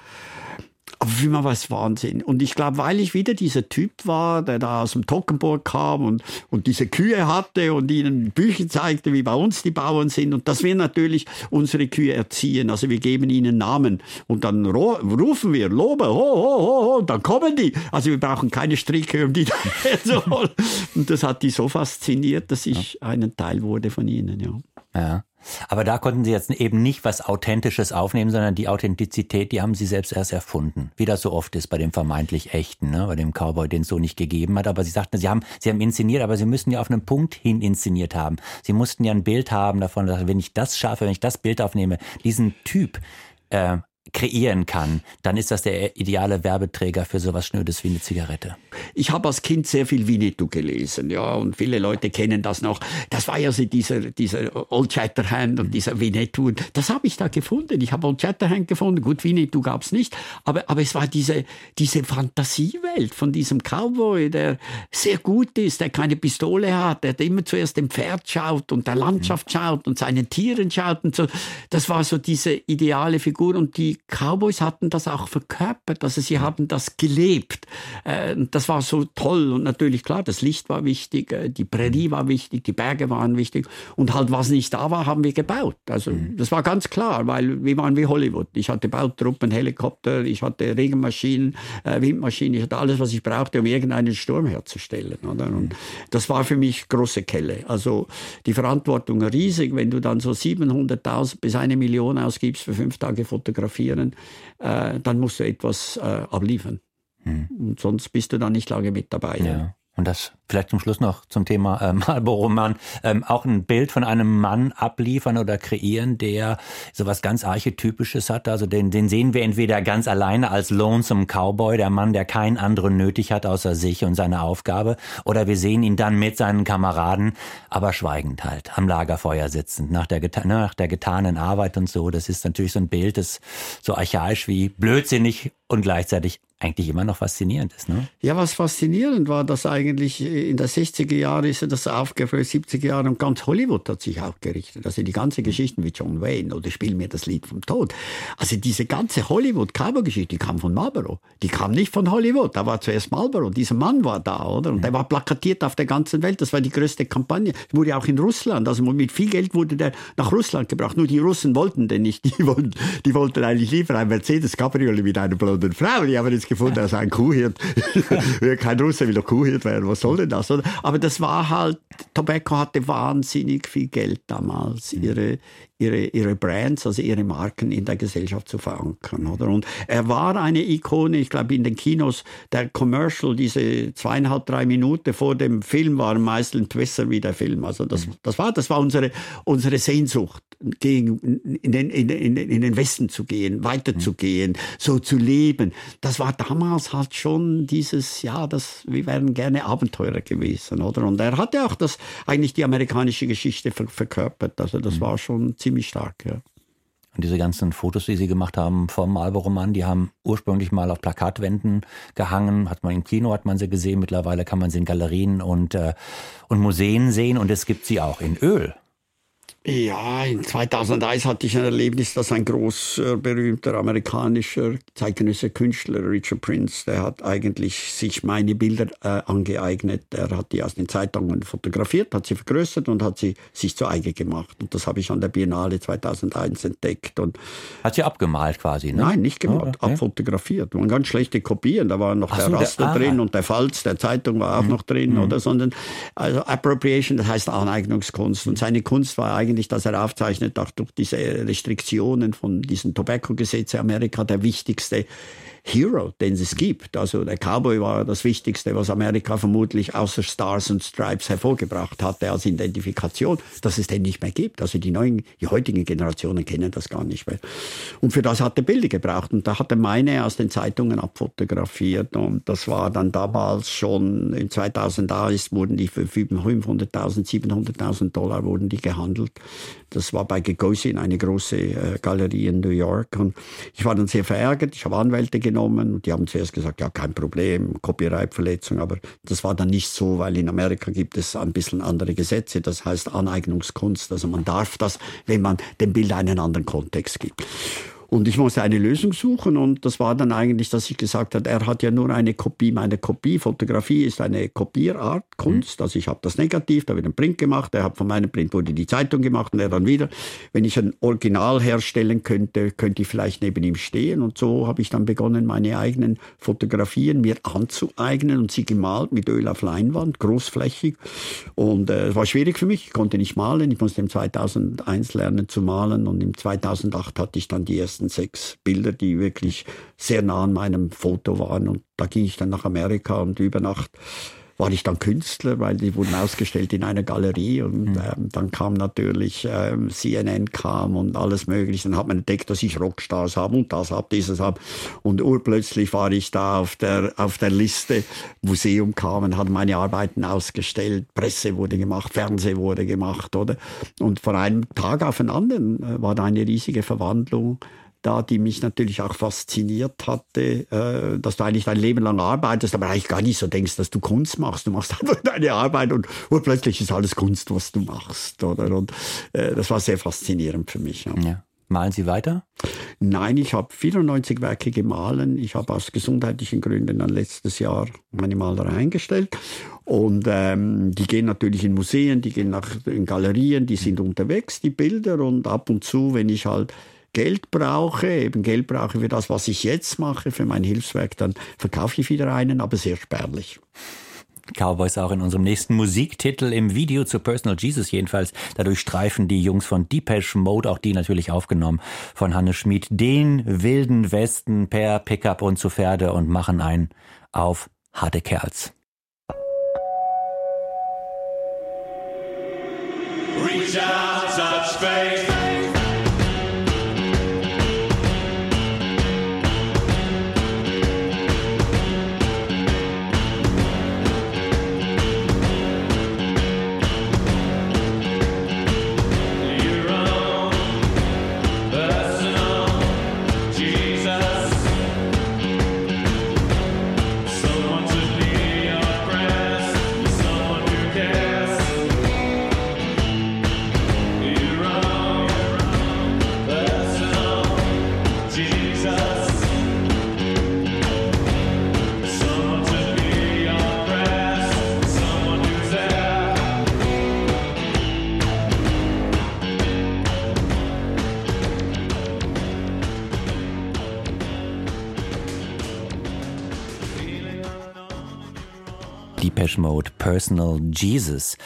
B: Aber für mich war es Wahnsinn. Und ich glaube, weil ich wieder dieser Typ war, der da aus dem Tockenburg kam und, und diese Kühe hatte und ihnen Bücher zeigte, wie bei uns die Bauern sind. Und dass wir natürlich unsere Kühe erziehen. Also wir geben ihnen Namen. Und dann rufen wir, lobe, ho, ho, ho, ho, und dann kommen die. Also wir brauchen keine Stricke, um die da zu holen. Und das hat die so fasziniert, dass ich ja. einen Teil wurde von ihnen, ja.
A: Ja. Aber da konnten Sie jetzt eben nicht was Authentisches aufnehmen, sondern die Authentizität, die haben Sie selbst erst erfunden. Wie das so oft ist bei dem vermeintlich Echten, ne? bei dem Cowboy, den es so nicht gegeben hat. Aber Sie sagten, Sie haben, Sie haben inszeniert, aber Sie müssen ja auf einen Punkt hin inszeniert haben. Sie mussten ja ein Bild haben davon, dass wenn ich das schaffe, wenn ich das Bild aufnehme, diesen Typ, äh, kreieren kann, dann ist das der ideale Werbeträger für sowas Schnödes wie eine Zigarette.
B: Ich habe als Kind sehr viel Winnetou gelesen, ja, und viele Leute kennen das noch. Das war ja so dieser, dieser Old Shatterhand und dieser Winnetou. Das habe ich da gefunden. Ich habe Old Shatterhand gefunden. Gut, Winnetou gab's nicht, aber, aber es war diese, diese Fantasiewelt von diesem Cowboy, der sehr gut ist, der keine Pistole hat, der immer zuerst dem Pferd schaut und der Landschaft schaut und seinen Tieren schaut und so. Das war so diese ideale Figur und die Cowboys hatten das auch verkörpert, also sie haben das gelebt. Äh, das war so toll und natürlich klar, das Licht war wichtig, äh, die Prärie war wichtig, die Berge waren wichtig und halt was nicht da war, haben wir gebaut. Also mhm. das war ganz klar, weil wir waren wie Hollywood. Ich hatte Bautruppen, Helikopter, ich hatte Regenmaschinen, äh, Windmaschinen, ich hatte alles, was ich brauchte, um irgendeinen Sturm herzustellen. Oder? Und das war für mich große Kelle. Also die Verantwortung riesig, wenn du dann so 700.000 bis eine Million ausgibst für fünf Tage Fotografie fotografieren, äh, dann musst du etwas äh, abliefern. Hm. Und sonst bist du dann nicht lange mit dabei.
A: Ja. Und das vielleicht zum Schluss noch zum Thema äh, Marlboro-Mann. Ähm, auch ein Bild von einem Mann abliefern oder kreieren, der sowas ganz Archetypisches hat. Also den, den sehen wir entweder ganz alleine als Lonesome Cowboy, der Mann, der keinen anderen nötig hat außer sich und seine Aufgabe. Oder wir sehen ihn dann mit seinen Kameraden, aber schweigend halt, am Lagerfeuer sitzend, nach der, nach der getanen Arbeit und so. Das ist natürlich so ein Bild, das so archaisch wie blödsinnig und gleichzeitig eigentlich immer noch faszinierend ist. Ne?
B: Ja, was faszinierend war, dass eigentlich in der 60er Jahre ist das aufgefallen, 70er Jahre und ganz Hollywood hat sich auch gerichtet. Also die ganze Geschichten wie John Wayne oder Spiel mir das Lied vom Tod. Also diese ganze Hollywood-Cowboy-Geschichte, die kam von Marlboro. Die kam nicht von Hollywood. Da war zuerst Marlboro. Dieser Mann war da, oder? Und der war plakatiert auf der ganzen Welt. Das war die größte Kampagne. Wurde auch in Russland. Also mit viel Geld wurde der nach Russland gebracht. Nur die Russen wollten den nicht. Die wollten, die wollten eigentlich lieber ein Mercedes Cabriolet mit einer blonden Frau. Die haben jetzt gefunden, sei ein Kuhhirt. Kein Russe will doch Kuhhirt werden. Was soll denn das? Aber das war halt, Tobacco hatte wahnsinnig viel Geld damals. Ihre, ihre, ihre Brands, also ihre Marken in der Gesellschaft zu verankern. Oder? Und er war eine Ikone, ich glaube in den Kinos, der Commercial, diese zweieinhalb, drei Minuten vor dem Film waren meistens besser wie der Film. Also das, mhm. das war, das war unsere, unsere Sehnsucht, gegen, in, den, in, in, in den Westen zu gehen, weiterzugehen, mhm. so zu leben. Das war damals halt schon dieses, ja, das, wir wären gerne Abenteurer gewesen, oder? Und er hatte auch das, eigentlich die amerikanische Geschichte verkörpert. Also das mhm. war schon ziemlich stark, ja.
A: Und diese ganzen Fotos, die Sie gemacht haben vom Marlboro-Mann, die haben ursprünglich mal auf Plakatwänden gehangen. Hat man im Kino, hat man sie gesehen. Mittlerweile kann man sie in Galerien und, äh, und Museen sehen. Und es gibt sie auch in Öl.
B: Ja, in 2001 hatte ich ein Erlebnis, dass ein großer, berühmter amerikanischer zeitgenössischer Künstler, Richard Prince, der hat eigentlich sich meine Bilder äh, angeeignet. Er hat die aus den Zeitungen fotografiert, hat sie vergrößert und hat sie sich zu eigen gemacht. Und das habe ich an der Biennale 2001 entdeckt. Und
A: hat sie abgemalt quasi, ne?
B: Nein, nicht gemalt, oh, okay. abfotografiert. Waren ganz schlechte Kopien, da war noch Ach der so, Raster der, ah. drin und der Falz der Zeitung war auch mhm. noch drin, mhm. oder? Sondern, also Appropriation, das heißt Aneignungskunst. Und seine Kunst war eigentlich eigentlich, dass er aufzeichnet, auch durch diese Restriktionen von diesen Tobacco-Gesetze Amerika der wichtigste Hero, den es gibt. Also der Cowboy war das Wichtigste, was Amerika vermutlich außer Stars und Stripes hervorgebracht hatte als Identifikation, dass es den nicht mehr gibt. Also die neuen, die heutigen Generationen kennen das gar nicht mehr. Und für das hat er Bilder gebraucht. Und da hat er meine aus den Zeitungen abfotografiert. Und das war dann damals schon, in 2001 wurden die für 500.000, 700.000 Dollar wurden die gehandelt. Das war bei Gagosian eine große äh, Galerie in New York. Und ich war dann sehr verärgert. Ich habe Anwälte genommen und die haben zuerst gesagt, ja, kein Problem, Copyright-Verletzung. Aber das war dann nicht so, weil in Amerika gibt es ein bisschen andere Gesetze. Das heißt Aneignungskunst. Also man darf das, wenn man dem Bild einen anderen Kontext gibt. Und ich musste eine Lösung suchen und das war dann eigentlich, dass ich gesagt habe, er hat ja nur eine Kopie, meine Kopie, Fotografie ist eine Kopierart, Kunst, mhm. also ich habe das Negativ, da wird ein Print gemacht, er hat von meinem Print wurde die Zeitung gemacht und er dann wieder. Wenn ich ein Original herstellen könnte, könnte ich vielleicht neben ihm stehen. Und so habe ich dann begonnen, meine eigenen Fotografien mir anzueignen und sie gemalt mit Öl auf Leinwand, großflächig. Und äh, es äh, war schwierig für mich, ich konnte nicht malen, ich musste im 2001 lernen zu malen und im 2008 hatte ich dann die erste ersten sechs Bilder, die wirklich sehr nah an meinem Foto waren. Und da ging ich dann nach Amerika und über Nacht war ich dann Künstler, weil die wurden ausgestellt in einer Galerie und mhm. ähm, dann kam natürlich ähm, CNN kam und alles mögliche. Dann hat man entdeckt, dass ich Rockstars habe und das habe, dieses habe und urplötzlich war ich da auf der auf der Liste. Museum kam und hat meine Arbeiten ausgestellt, Presse wurde gemacht, Fernsehen wurde gemacht, oder? Und von einem Tag auf den anderen äh, war da eine riesige Verwandlung da, die mich natürlich auch fasziniert hatte, äh, dass du eigentlich dein Leben lang arbeitest, aber eigentlich gar nicht so denkst, dass du Kunst machst. Du machst einfach deine Arbeit und, und plötzlich ist alles Kunst, was du machst. Oder? Und äh, das war sehr faszinierend für mich. Ja.
A: ja. Malen Sie weiter?
B: Nein, ich habe 94 Werke gemahlen. Ich habe aus gesundheitlichen Gründen dann letztes Jahr meine Malerei eingestellt. Und ähm, die gehen natürlich in Museen, die gehen nach, in Galerien, die sind unterwegs, die Bilder. Und ab und zu, wenn ich halt Geld brauche, eben Geld brauche für das, was ich jetzt mache, für mein Hilfswerk, dann verkaufe ich wieder einen, aber sehr spärlich.
A: Cowboys auch in unserem nächsten Musiktitel im Video zu Personal Jesus jedenfalls. Dadurch streifen die Jungs von Depeche Mode, auch die natürlich aufgenommen von Hannes Schmid, den wilden Westen per Pickup und zu Pferde und machen ein auf harte Kerls. Reach out, touch faith. Mode, Personal Jesus.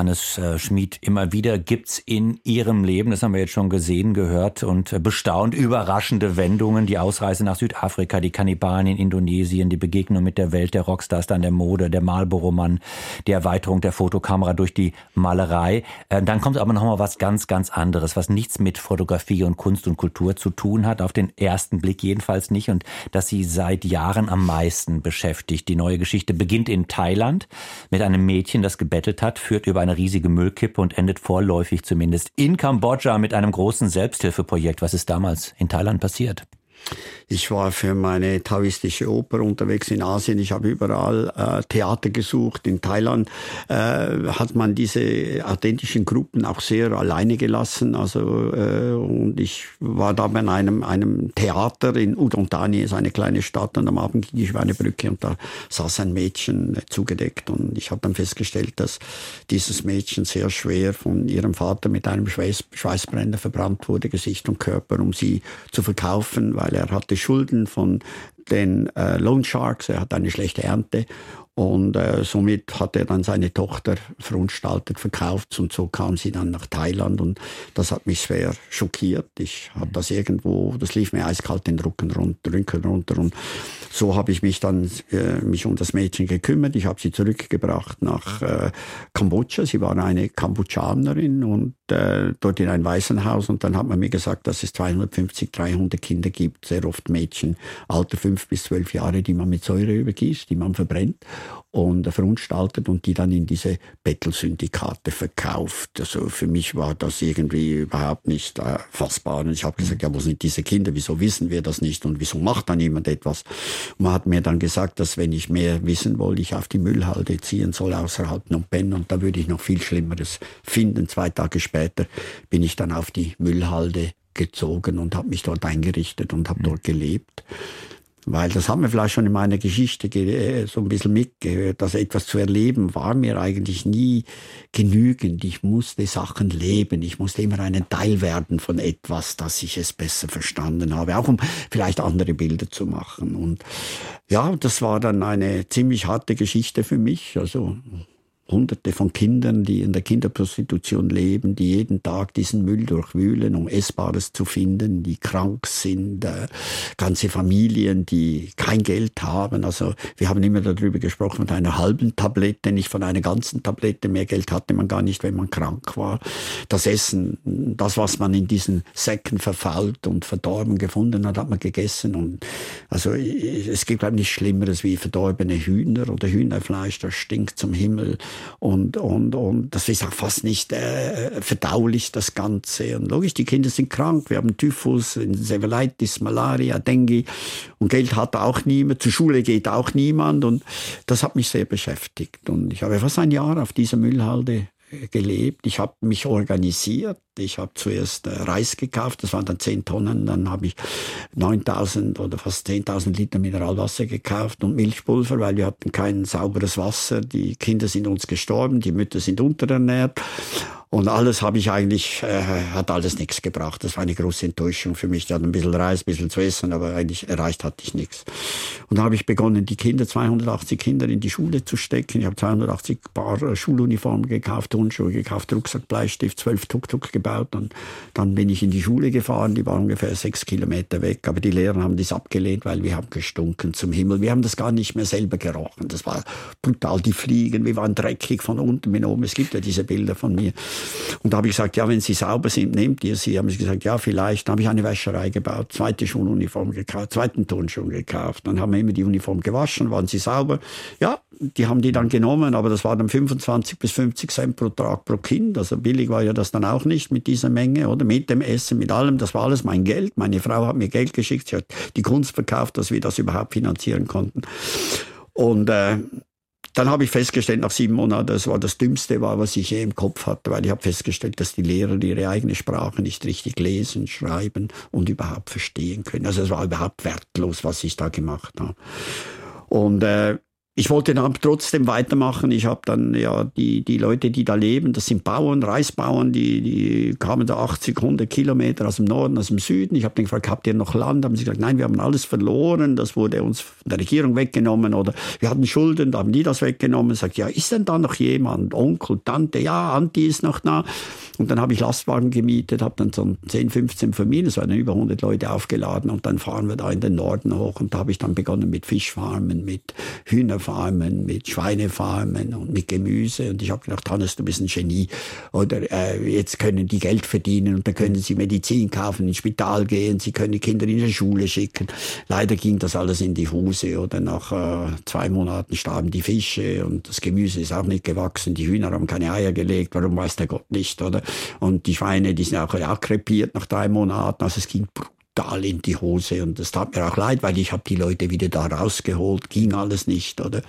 A: Hannes äh, Schmid, immer wieder gibt's in Ihrem Leben, das haben wir jetzt schon gesehen, gehört und äh, bestaunt, überraschende Wendungen. Die Ausreise nach Südafrika, die Kannibalen in Indonesien, die Begegnung mit der Welt der Rockstars, dann der Mode, der Marlboro-Mann, die Erweiterung der Fotokamera durch die Malerei. Äh, dann kommt aber noch mal was ganz, ganz anderes, was nichts mit Fotografie und Kunst und Kultur zu tun hat, auf den ersten Blick jedenfalls nicht und das Sie seit Jahren am meisten beschäftigt. Die neue Geschichte beginnt in Thailand mit einem Mädchen, das gebettelt hat, führt über eine eine riesige Müllkippe und endet vorläufig zumindest in Kambodscha mit einem großen Selbsthilfeprojekt. Was ist damals in Thailand passiert?
B: Ich war für meine taoistische Oper unterwegs in Asien. Ich habe überall äh, Theater gesucht. In Thailand äh, hat man diese authentischen Gruppen auch sehr alleine gelassen. Also äh, und ich war da bei einem einem Theater in Udon Thani, ist eine kleine Stadt. Und am Abend ging ich über eine Brücke und da saß ein Mädchen zugedeckt. Und ich habe dann festgestellt, dass dieses Mädchen sehr schwer von ihrem Vater mit einem Schweiß, Schweißbrenner verbrannt wurde, Gesicht und Körper, um sie zu verkaufen, weil er hatte Schulden von den äh, Loan Sharks, er hat eine schlechte Ernte und äh, somit hat er dann seine Tochter verunstaltet, verkauft und so kam sie dann nach Thailand und das hat mich schwer schockiert. Ich habe das irgendwo, das lief mir eiskalt den Rücken runter, Rücken runter und so habe ich mich dann äh, mich um das Mädchen gekümmert. Ich habe sie zurückgebracht nach äh, Kambodscha. Sie war eine Kambodschanerin und äh, dort in ein Waisenhaus und dann hat man mir gesagt, dass es 250, 300 Kinder gibt, sehr oft Mädchen, Alter fünf bis zwölf Jahre, die man mit Säure übergießt, die man verbrennt und verunstaltet und die dann in diese Bettelsyndikate verkauft. Also für mich war das irgendwie überhaupt nicht äh, fassbar. Und ich habe gesagt, ja, wo sind diese Kinder? Wieso wissen wir das nicht? Und wieso macht dann jemand etwas? Und man hat mir dann gesagt, dass wenn ich mehr wissen wollte, ich auf die Müllhalde ziehen soll außerhalb Phnom Penh und da würde ich noch viel Schlimmeres finden. Zwei Tage später bin ich dann auf die Müllhalde gezogen und habe mich dort eingerichtet und habe mhm. dort gelebt. Weil das haben wir vielleicht schon in meiner Geschichte äh, so ein bisschen mitgehört, dass etwas zu erleben war mir eigentlich nie genügend. Ich musste Sachen leben. Ich musste immer einen Teil werden von etwas, dass ich es besser verstanden habe, auch um vielleicht andere Bilder zu machen. Und ja, das war dann eine ziemlich harte Geschichte für mich. Also hunderte von Kindern, die in der Kinderprostitution leben, die jeden Tag diesen Müll durchwühlen, um Essbares zu finden, die krank sind, äh, ganze Familien, die kein Geld haben. Also wir haben immer darüber gesprochen, von einer halben Tablette, nicht von einer ganzen Tablette. Mehr Geld hatte man gar nicht, wenn man krank war. Das Essen, das, was man in diesen Säcken verfault und verdorben gefunden hat, hat man gegessen. Und also es gibt glaube nichts Schlimmeres wie verdorbene Hühner oder Hühnerfleisch, das stinkt zum Himmel und, und, und das ist auch fast nicht äh, verdaulich, das Ganze. Und logisch, die Kinder sind krank, wir haben Typhus, Encephalitis, Malaria, Dengue und Geld hat auch niemand, zur Schule geht auch niemand und das hat mich sehr beschäftigt. Und ich habe fast ein Jahr auf dieser Müllhalde gelebt. Ich habe mich organisiert. Ich habe zuerst äh, Reis gekauft, das waren dann 10 Tonnen. Dann habe ich 9000 oder fast 10.000 Liter Mineralwasser gekauft und Milchpulver, weil wir hatten kein sauberes Wasser. Die Kinder sind uns gestorben, die Mütter sind unterernährt. Und alles habe ich eigentlich, äh, hat alles nichts gebracht. Das war eine große Enttäuschung für mich. Ich hatte ein bisschen Reis, ein bisschen zu essen, aber eigentlich erreicht hatte ich nichts. Und da habe ich begonnen, die Kinder, 280 Kinder in die Schule zu stecken. Ich habe 280 Paar äh, Schuluniformen gekauft, Turnschuhe gekauft, Rucksack, Bleistift, zwölf Tuk-Tuk gebaut. Und dann bin ich in die Schule gefahren. Die war ungefähr sechs Kilometer weg. Aber die Lehrer haben das abgelehnt, weil wir haben gestunken zum Himmel. Wir haben das gar nicht mehr selber gerochen. Das war brutal. Die Fliegen, wir waren dreckig von unten bis oben. Es gibt ja diese Bilder von mir. Und da habe ich gesagt, ja, wenn Sie sauber sind, nehmt ihr sie. Haben sie gesagt, ja, vielleicht. Dann habe ich eine Wäscherei gebaut, zweite Schuluniform gekauft, zweiten Turnschuh gekauft. Dann haben wir immer die Uniform gewaschen, waren sie sauber. Ja, die haben die dann genommen, aber das war dann 25 bis 50 Cent pro Tag pro Kind. Also billig war ja das dann auch nicht mit dieser Menge, oder? Mit dem Essen, mit allem. Das war alles mein Geld. Meine Frau hat mir Geld geschickt. Sie hat die Kunst verkauft, dass wir das überhaupt finanzieren konnten. Und äh, dann habe ich festgestellt, nach sieben Monaten, das war das Dümmste, war, was ich je im Kopf hatte, weil ich habe festgestellt, dass die Lehrer ihre eigene Sprache nicht richtig lesen, schreiben und überhaupt verstehen können. Also es war überhaupt wertlos, was ich da gemacht habe. Und äh, ich wollte dann trotzdem weitermachen. Ich habe dann ja die, die Leute, die da leben, das sind Bauern, Reisbauern, die, die kamen da 80, 100 Kilometer aus dem Norden, aus dem Süden. Ich habe dann gefragt, habt ihr noch Land? Haben sie gesagt, nein, wir haben alles verloren. Das wurde uns von der Regierung weggenommen oder wir hatten Schulden, da haben die das weggenommen. Sagt, ja, ist denn da noch jemand? Onkel, Tante? Ja, Anti ist noch da. Und dann habe ich Lastwagen gemietet, habe dann so 10, 15 Familien, es waren über 100 Leute aufgeladen und dann fahren wir da in den Norden hoch und da habe ich dann begonnen mit Fischfarmen, mit Hühnerfarmen, mit Schweinefarmen und mit Gemüse und ich habe gedacht, Hannes, du bist ein Genie oder äh, jetzt können die Geld verdienen und dann können sie Medizin kaufen, ins Spital gehen, sie können die Kinder in die Schule schicken. Leider ging das alles in die Hose oder nach äh, zwei Monaten starben die Fische und das Gemüse ist auch nicht gewachsen, die Hühner haben keine Eier gelegt, warum weiß der Gott nicht, oder? Und die Schweine, die sind auch akkrepiert nach drei Monaten. Also es ging brutal in die Hose. Und das tat mir auch leid, weil ich habe die Leute wieder da rausgeholt. Ging alles nicht, oder?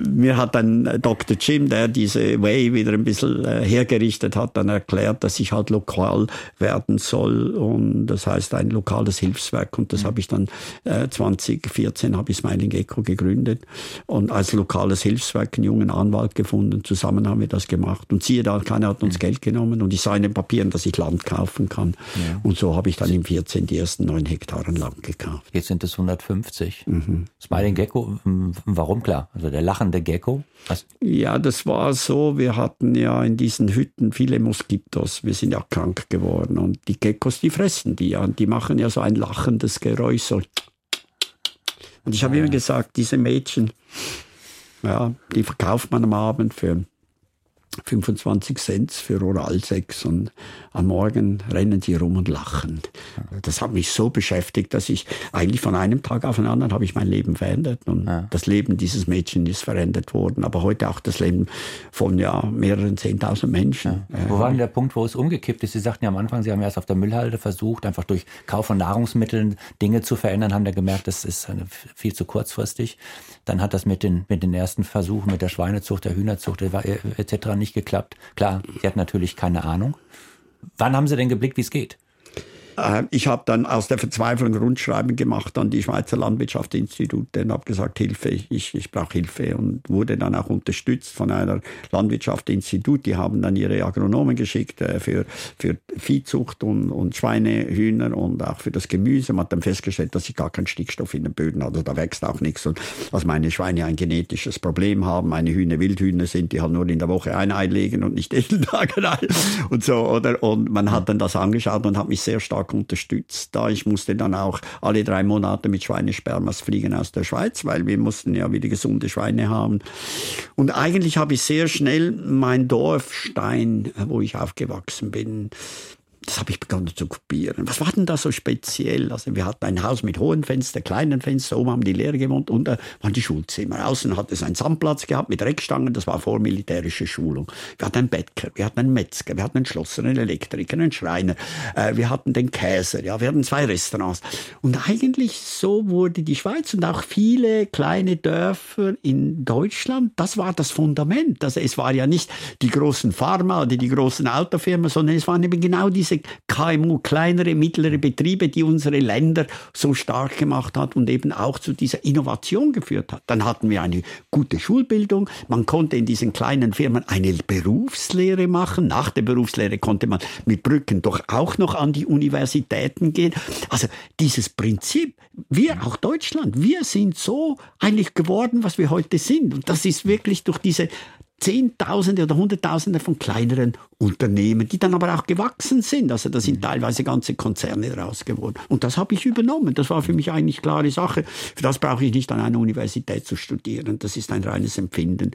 B: Mir hat dann äh, Dr. Jim, der diese Way wieder ein bisschen äh, hergerichtet hat, dann erklärt, dass ich halt lokal werden soll und das heißt ein lokales Hilfswerk und das mhm. habe ich dann äh, 2014 habe ich Smiling Gecko gegründet und als lokales Hilfswerk einen jungen Anwalt gefunden, zusammen haben wir das gemacht und siehe da, keiner hat uns mhm. Geld genommen und ich sah in den Papieren, dass ich Land kaufen kann ja. und so habe ich dann im 14 die ersten neun Hektaren Land gekauft.
A: Jetzt sind es 150. Mhm. Smiling Gecko, warum klar? Also der Lachen lachende Gecko?
B: Was? Ja, das war so. Wir hatten ja in diesen Hütten viele Moskitos. Wir sind ja krank geworden. Und die Geckos, die fressen die ja. Und die machen ja so ein lachendes Geräusch. So. Und ich habe immer gesagt, diese Mädchen, ja, die verkauft man am Abend für 25 Cent für Oralsex und am Morgen rennen sie rum und lachen. Das hat mich so beschäftigt, dass ich eigentlich von einem Tag auf den anderen habe ich mein Leben verändert und ja. das Leben dieses Mädchens ist verändert worden, aber heute auch das Leben von ja mehreren zehntausend Menschen.
A: Ja. Wo war denn der Punkt, wo es umgekippt ist? Sie sagten ja am Anfang, Sie haben erst auf der Müllhalde versucht, einfach durch Kauf von Nahrungsmitteln Dinge zu verändern, haben da gemerkt, das ist viel zu kurzfristig. Dann hat das mit den, mit den ersten Versuchen mit der Schweinezucht, der Hühnerzucht etc. nicht geklappt. Klar, Sie hatten natürlich keine Ahnung. Wann haben Sie denn geblickt, wie es geht?
B: Äh, ich habe dann aus der Verzweiflung Rundschreiben gemacht an die Schweizer Landwirtschaftsinstitute und habe gesagt, Hilfe, ich, ich brauche Hilfe und wurde dann auch unterstützt von einer Landwirtschaftsinstitut. Die haben dann ihre Agronomen geschickt äh, für, für Viehzucht und, und Schweine, Hühner und auch für das Gemüse. Man hat dann festgestellt, dass ich gar keinen Stickstoff in den Böden hatte. Also da wächst auch nichts. Und dass meine Schweine ein genetisches Problem haben, meine Hühner Wildhühner sind, die halt nur in der Woche ein Ei legen und nicht jeden Tag ein Ei. Und so, oder? Und man hat dann das angeschaut und hat mich sehr stark unterstützt. Da ich musste dann auch alle drei Monate mit Schweinespermas fliegen aus der Schweiz, weil wir mussten ja wieder gesunde Schweine haben. Und eigentlich habe ich sehr schnell mein Dorfstein, wo ich aufgewachsen bin, das habe ich begonnen zu kopieren. Was war denn da so speziell? Also wir hatten ein Haus mit hohen Fenstern, kleinen Fenstern, oben haben die Lehrer gewohnt da waren die Schulzimmer. Außen hat es einen Sandplatz gehabt mit Reckstangen, das war vormilitärische Schulung. Wir hatten einen Bäcker, wir hatten einen Metzger, wir hatten einen Schlosser, einen Elektriker, einen Schreiner, äh, wir hatten den Käser, ja, wir hatten zwei Restaurants. Und eigentlich so wurde die Schweiz und auch viele kleine Dörfer in Deutschland, das war das Fundament. Also es war ja nicht die großen Pharma oder die großen Autofirmen, sondern es waren eben genau diese diese KMU, kleinere, mittlere Betriebe, die unsere Länder so stark gemacht hat und eben auch zu dieser Innovation geführt hat. Dann hatten wir eine gute Schulbildung. Man konnte in diesen kleinen Firmen eine Berufslehre machen. Nach der Berufslehre konnte man mit Brücken doch auch noch an die Universitäten gehen. Also dieses Prinzip, wir, auch Deutschland, wir sind so eigentlich geworden, was wir heute sind. Und das ist wirklich durch diese Zehntausende oder Hunderttausende von kleineren Unternehmen, die dann aber auch gewachsen sind. Also da sind mhm. teilweise ganze Konzerne daraus geworden. Und das habe ich übernommen. Das war für mich eigentlich klare Sache. Für das brauche ich nicht an einer Universität zu studieren. Das ist ein reines Empfinden.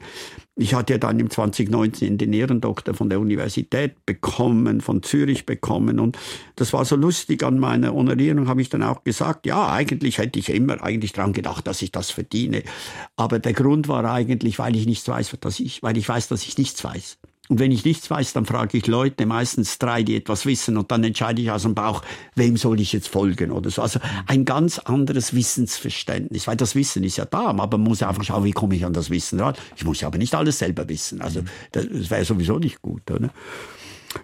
B: Ich hatte ja dann im 2019 den Ehrendoktor von der Universität bekommen, von Zürich bekommen. Und das war so lustig. An meiner Honorierung habe ich dann auch gesagt, ja, eigentlich hätte ich immer eigentlich daran gedacht, dass ich das verdiene. Aber der Grund war eigentlich, weil ich nichts weiß, dass ich, weil ich weiß, dass ich nichts weiß. Und wenn ich nichts weiß, dann frage ich Leute, meistens drei, die etwas wissen, und dann entscheide ich aus dem Bauch, wem soll ich jetzt folgen oder so. Also ein ganz anderes Wissensverständnis, weil das Wissen ist ja da, aber man muss einfach schauen, wie komme ich an das Wissen ran. Ich muss ja aber nicht alles selber wissen. Also das wäre sowieso nicht gut. Oder?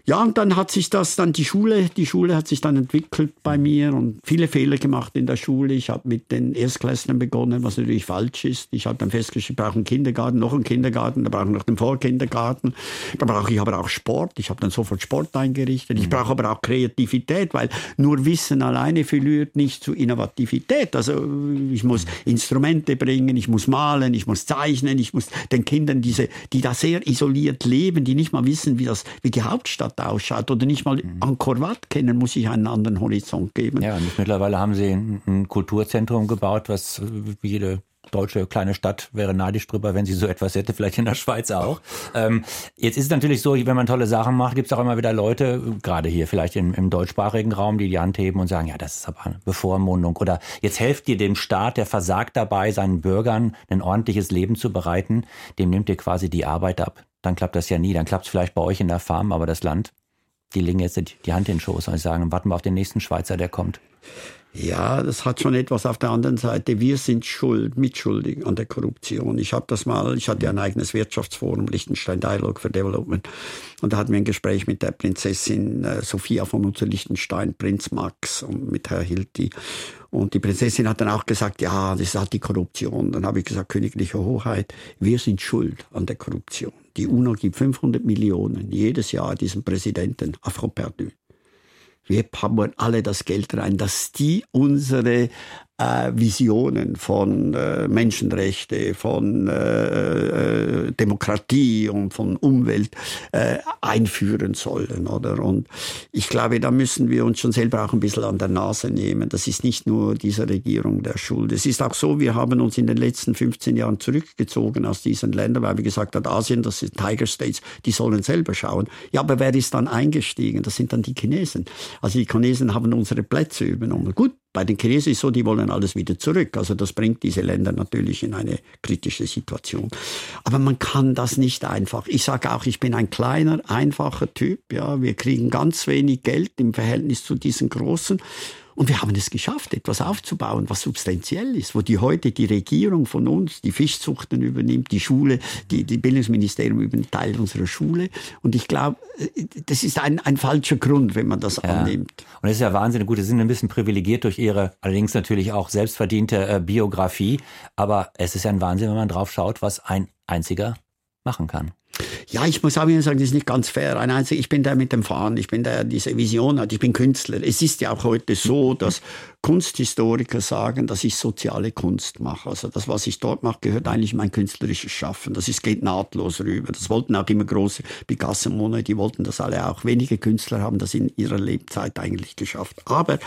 B: Ja, und dann hat sich das dann die Schule, die Schule hat sich dann entwickelt bei mir und viele Fehler gemacht in der Schule. Ich habe mit den Erstklässlern begonnen, was natürlich falsch ist. Ich habe dann festgestellt, ich brauche einen Kindergarten, noch einen Kindergarten, da brauche ich noch den Vorkindergarten. Da brauche ich aber auch Sport. Ich habe dann sofort Sport eingerichtet. Ich brauche aber auch Kreativität, weil nur Wissen alleine führt nicht zu Innovativität. Also ich muss Instrumente bringen, ich muss malen, ich muss zeichnen, ich muss den Kindern diese, die da sehr isoliert leben, die nicht mal wissen, wie das, wie die Hauptstadt Stadt ausschaut oder nicht mal mhm. Angkor Wat kennen, muss ich einen anderen Horizont geben.
A: Ja, und mittlerweile haben Sie ein Kulturzentrum gebaut, was jede deutsche kleine Stadt wäre neidisch drüber, wenn sie so etwas hätte, vielleicht in der Schweiz auch. Ähm, jetzt ist es natürlich so, wenn man tolle Sachen macht, gibt es auch immer wieder Leute, gerade hier vielleicht im, im, deutschsprachigen Raum, die die Hand heben und sagen, ja, das ist aber eine Bevormundung. Oder jetzt helft ihr dem Staat, der versagt dabei, seinen Bürgern ein ordentliches Leben zu bereiten, dem nimmt ihr quasi die Arbeit ab dann klappt das ja nie. Dann klappt es vielleicht bei euch in der Farm, aber das Land, die legen jetzt die Hand in den Schoß und sagen, warten wir auf den nächsten Schweizer, der kommt.
B: Ja, das hat schon etwas auf der anderen Seite. Wir sind schuld, mitschuldig an der Korruption. Ich habe das mal, ich hatte ein eigenes Wirtschaftsforum, Liechtenstein Dialogue for Development. Und da hatten wir ein Gespräch mit der Prinzessin äh, Sophia von Unser Liechtenstein, Prinz Max und mit Herr Hilti. Und die Prinzessin hat dann auch gesagt, ja, das halt die Korruption. Dann habe ich gesagt, königliche Hoheit, wir sind schuld an der Korruption. Die UNO gibt 500 Millionen jedes Jahr diesem Präsidenten, Afro Perdu. Wir pammern alle das Geld rein, dass die unsere äh, Visionen von äh, Menschenrechte, von äh, äh, Demokratie und von Umwelt äh, einführen sollen, oder? Und ich glaube, da müssen wir uns schon selber auch ein bisschen an der Nase nehmen. Das ist nicht nur dieser Regierung der Schuld. Es ist auch so, wir haben uns in den letzten 15 Jahren zurückgezogen aus diesen Ländern, weil wir gesagt haben, Asien, das sind Tiger States, die sollen selber schauen. Ja, aber wer ist dann eingestiegen? Das sind dann die Chinesen. Also die Chinesen haben unsere Plätze übernommen. Gut, bei den Chinesen ist so, die wollen alles wieder zurück. Also das bringt diese Länder natürlich in eine kritische Situation. Aber man kann das nicht einfach. Ich sage auch, ich bin ein kleiner, einfacher Typ. Ja, wir kriegen ganz wenig Geld im Verhältnis zu diesen großen. Und wir haben es geschafft, etwas aufzubauen, was substanziell ist, wo die heute die Regierung von uns, die Fischzuchten übernimmt, die Schule, die, die Bildungsministerium übernimmt Teil unserer Schule. Und ich glaube, das ist ein, ein falscher Grund, wenn man das ja. annimmt.
A: Und es ist ja wahnsinnig gut. Sie sind ein bisschen privilegiert durch Ihre, allerdings natürlich auch selbstverdiente äh, Biografie. Aber es ist ja ein Wahnsinn, wenn man drauf schaut, was ein einziger machen kann.
B: Ja, ich muss auch wieder sagen, das ist nicht ganz fair. Ein einziger, ich bin der mit dem Fahren, ich bin der, der diese Vision hat, ich bin Künstler. Es ist ja auch heute so, dass Kunsthistoriker sagen, dass ich soziale Kunst mache. Also das, was ich dort mache, gehört eigentlich mein künstlerisches Schaffen. Das ist, geht nahtlos rüber. Das wollten auch immer große Picasso, Monet, die wollten das alle auch. Wenige Künstler haben das in ihrer Lebzeit eigentlich geschafft. Aber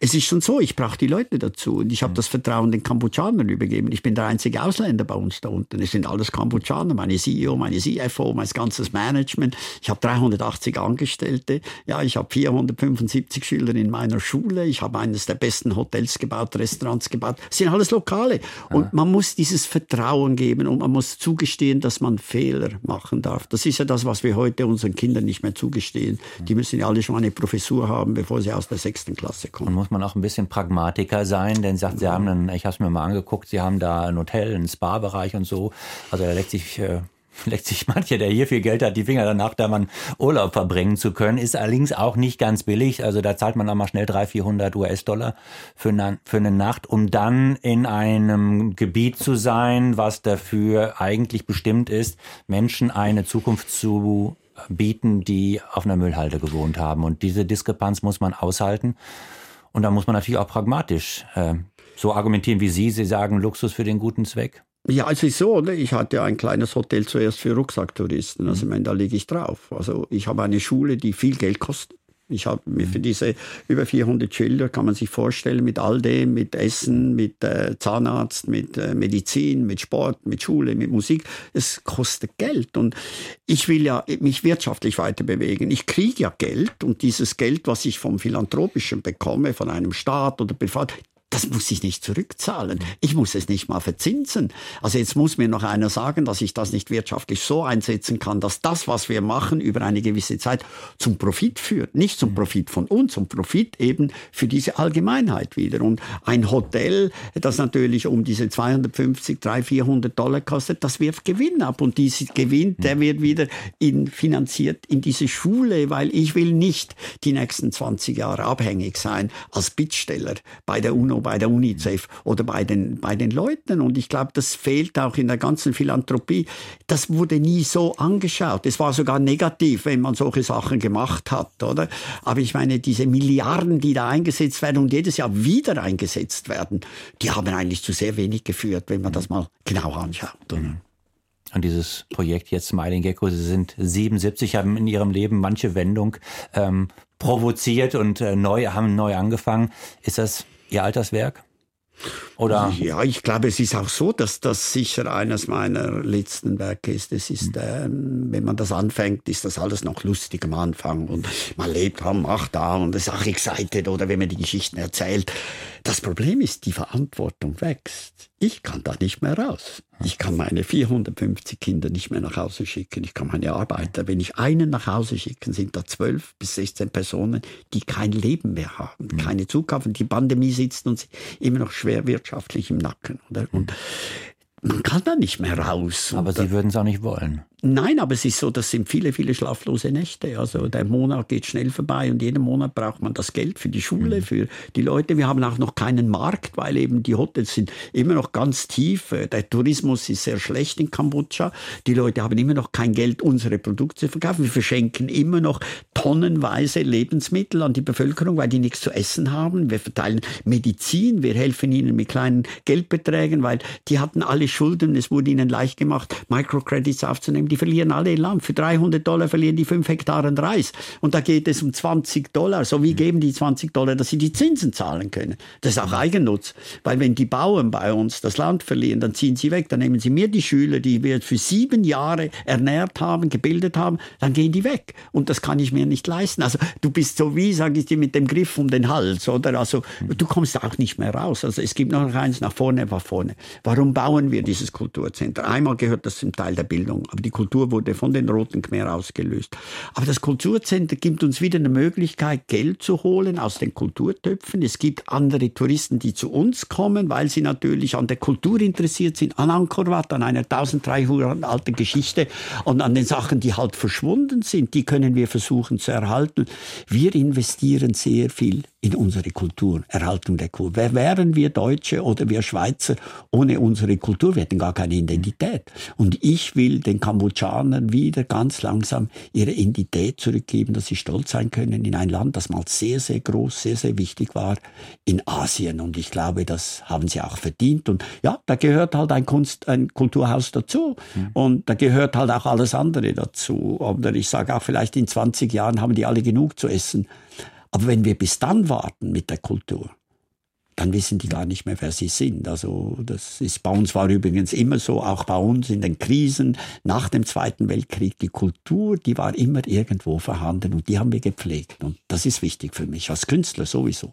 B: es ist schon so, ich brauche die Leute dazu. Und ich habe das Vertrauen den Kambodschanern übergeben. Ich bin der einzige Ausländer bei uns da unten. Es sind alles Kambodschaner, meine CEO, meine CFO, mein ganzes Management. Ich habe 380 Angestellte. Ja, ich habe 475 Schüler in meiner Schule. Ich habe eines der besten besten Hotels gebaut, Restaurants gebaut. Das sind alles Lokale. Und man muss dieses Vertrauen geben und man muss zugestehen, dass man Fehler machen darf. Das ist ja das, was wir heute unseren Kindern nicht mehr zugestehen. Die müssen ja alle schon eine Professur haben, bevor sie aus der sechsten Klasse kommen.
A: Und muss man auch ein bisschen Pragmatiker sein, denn sagt, Sie haben einen, ich habe es mir mal angeguckt, Sie haben da ein Hotel, einen Spa-Bereich und so. Also da lässt sich äh, leckt sich mancher, der hier viel Geld hat, die Finger danach, da man Urlaub verbringen zu können, ist allerdings auch nicht ganz billig. Also da zahlt man auch mal schnell 300, 400 US-Dollar für eine, für eine Nacht, um dann in einem Gebiet zu sein, was dafür eigentlich bestimmt ist, Menschen eine Zukunft zu bieten, die auf einer Müllhalde gewohnt haben. Und diese Diskrepanz muss man aushalten. Und da muss man natürlich auch pragmatisch äh, so argumentieren wie Sie. Sie sagen Luxus für den guten Zweck.
B: Ja, also so, oder? ich hatte ein kleines Hotel zuerst für Rucksacktouristen, also ich meine, da liege ich drauf. Also ich habe eine Schule, die viel Geld kostet. Ich habe mir für diese über 400 Schüler, kann man sich vorstellen, mit all dem, mit Essen, mit äh, Zahnarzt, mit äh, Medizin, mit Sport, mit Schule, mit Musik, es kostet Geld. Und ich will ja mich wirtschaftlich weiter bewegen. Ich kriege ja Geld und dieses Geld, was ich vom Philanthropischen bekomme, von einem Staat oder privat, das muss ich nicht zurückzahlen. Ich muss es nicht mal verzinsen. Also jetzt muss mir noch einer sagen, dass ich das nicht wirtschaftlich so einsetzen kann, dass das, was wir machen, über eine gewisse Zeit zum Profit führt. Nicht zum Profit von uns, zum Profit eben für diese Allgemeinheit wieder. Und ein Hotel, das natürlich um diese 250, 300, 400 Dollar kostet, das wirft Gewinn ab. Und dieser Gewinn, der wird wieder in, finanziert in diese Schule, weil ich will nicht die nächsten 20 Jahre abhängig sein als Bittsteller bei der UNO bei der UNICEF oder bei den, bei den Leuten. Und ich glaube, das fehlt auch in der ganzen Philanthropie. Das wurde nie so angeschaut. Es war sogar negativ, wenn man solche Sachen gemacht hat, oder? Aber ich meine, diese Milliarden, die da eingesetzt werden und jedes Jahr wieder eingesetzt werden, die haben eigentlich zu sehr wenig geführt, wenn man das mal genau anschaut. Oder?
A: Und dieses Projekt jetzt Smiling Gecko, Sie sind 77, haben in Ihrem Leben manche Wendung ähm, provoziert und äh, neu, haben neu angefangen. Ist das Ihr Alterswerk?
B: Oder? Ja, ich glaube, es ist auch so, dass das sicher eines meiner letzten Werke ist. Es ist, ähm, wenn man das anfängt, ist das alles noch lustig am Anfang und man lebt, man macht da und ist auch excited oder wenn man die Geschichten erzählt. Das Problem ist, die Verantwortung wächst. Ich kann da nicht mehr raus. Ich kann meine 450 Kinder nicht mehr nach Hause schicken. Ich kann meine Arbeiter, wenn ich einen nach Hause schicke, sind da 12 bis 16 Personen, die kein Leben mehr haben, mhm. keine Zukunft. Die Pandemie sitzt uns immer noch schwer wirtschaftlich im Nacken. Oder? Und man kann da nicht mehr raus.
A: Aber Sie würden es auch nicht wollen.
B: Nein, aber es ist so, das sind viele, viele schlaflose Nächte. Also der Monat geht schnell vorbei und jeden Monat braucht man das Geld für die Schule, mhm. für die Leute. Wir haben auch noch keinen Markt, weil eben die Hotels sind immer noch ganz tief. Der Tourismus ist sehr schlecht in Kambodscha. Die Leute haben immer noch kein Geld, unsere Produkte zu verkaufen. Wir verschenken immer noch tonnenweise Lebensmittel an die Bevölkerung, weil die nichts zu essen haben. Wir verteilen Medizin, wir helfen ihnen mit kleinen Geldbeträgen, weil die hatten alle Schulden. Es wurde ihnen leicht gemacht, Microcredits aufzunehmen die verlieren alle ihr Land. Für 300 Dollar verlieren die 5 Hektaren Reis. Und da geht es um 20 Dollar. So wie geben die 20 Dollar, dass sie die Zinsen zahlen können. Das ist auch Eigennutz. Weil wenn die Bauern bei uns das Land verlieren, dann ziehen sie weg. Dann nehmen sie mir die Schüler, die wir für sieben Jahre ernährt haben, gebildet haben, dann gehen die weg. Und das kann ich mir nicht leisten. Also du bist so wie, sage ich dir, mit dem Griff um den Hals, oder? Also du kommst auch nicht mehr raus. Also es gibt noch eins, nach vorne, nach vorne. Warum bauen wir dieses Kulturzentrum? Einmal gehört das zum Teil der Bildung. Aber die Kultur wurde von den Roten Khmer ausgelöst. Aber das Kulturcenter gibt uns wieder eine Möglichkeit, Geld zu holen aus den Kulturtöpfen. Es gibt andere Touristen, die zu uns kommen, weil sie natürlich an der Kultur interessiert sind, an Angkor Wat, an einer 1300 alten Geschichte und an den Sachen, die halt verschwunden sind. Die können wir versuchen zu erhalten. Wir investieren sehr viel in unsere Kultur, Erhaltung der Kultur. Wer wären wir Deutsche oder wir Schweizer ohne unsere Kultur? Wir hätten gar keine Identität. Und ich will den Kambodschanern wieder ganz langsam ihre Identität zurückgeben, dass sie stolz sein können in ein Land, das mal sehr, sehr groß, sehr, sehr wichtig war in Asien. Und ich glaube, das haben sie auch verdient. Und ja, da gehört halt ein Kunst, ein Kulturhaus dazu. Mhm. Und da gehört halt auch alles andere dazu. Oder ich sage auch, vielleicht in 20 Jahren haben die alle genug zu essen. Aber wenn wir bis dann warten mit der Kultur, dann wissen die gar nicht mehr, wer sie sind. Also das ist bei uns war übrigens immer so, auch bei uns in den Krisen nach dem Zweiten Weltkrieg, die Kultur, die war immer irgendwo vorhanden und die haben wir gepflegt. Und das ist wichtig für mich, als Künstler sowieso.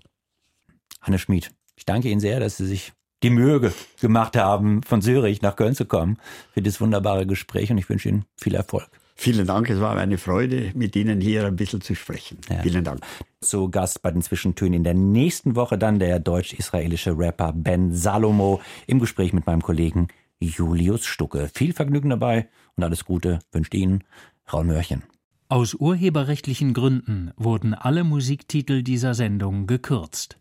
A: Hanne Schmid, ich danke Ihnen sehr, dass Sie sich die Mühe gemacht haben, von Zürich nach Köln zu kommen für dieses wunderbare Gespräch und ich wünsche Ihnen viel Erfolg.
B: Vielen Dank, es war eine Freude, mit Ihnen hier ein bisschen zu sprechen. Ja. Vielen Dank.
A: Zu Gast bei den Zwischentönen in der nächsten Woche dann der deutsch-israelische Rapper Ben Salomo im Gespräch mit meinem Kollegen Julius Stucke. Viel Vergnügen dabei und alles Gute wünscht Ihnen Raul Mörchen.
C: Aus urheberrechtlichen Gründen wurden alle Musiktitel dieser Sendung gekürzt.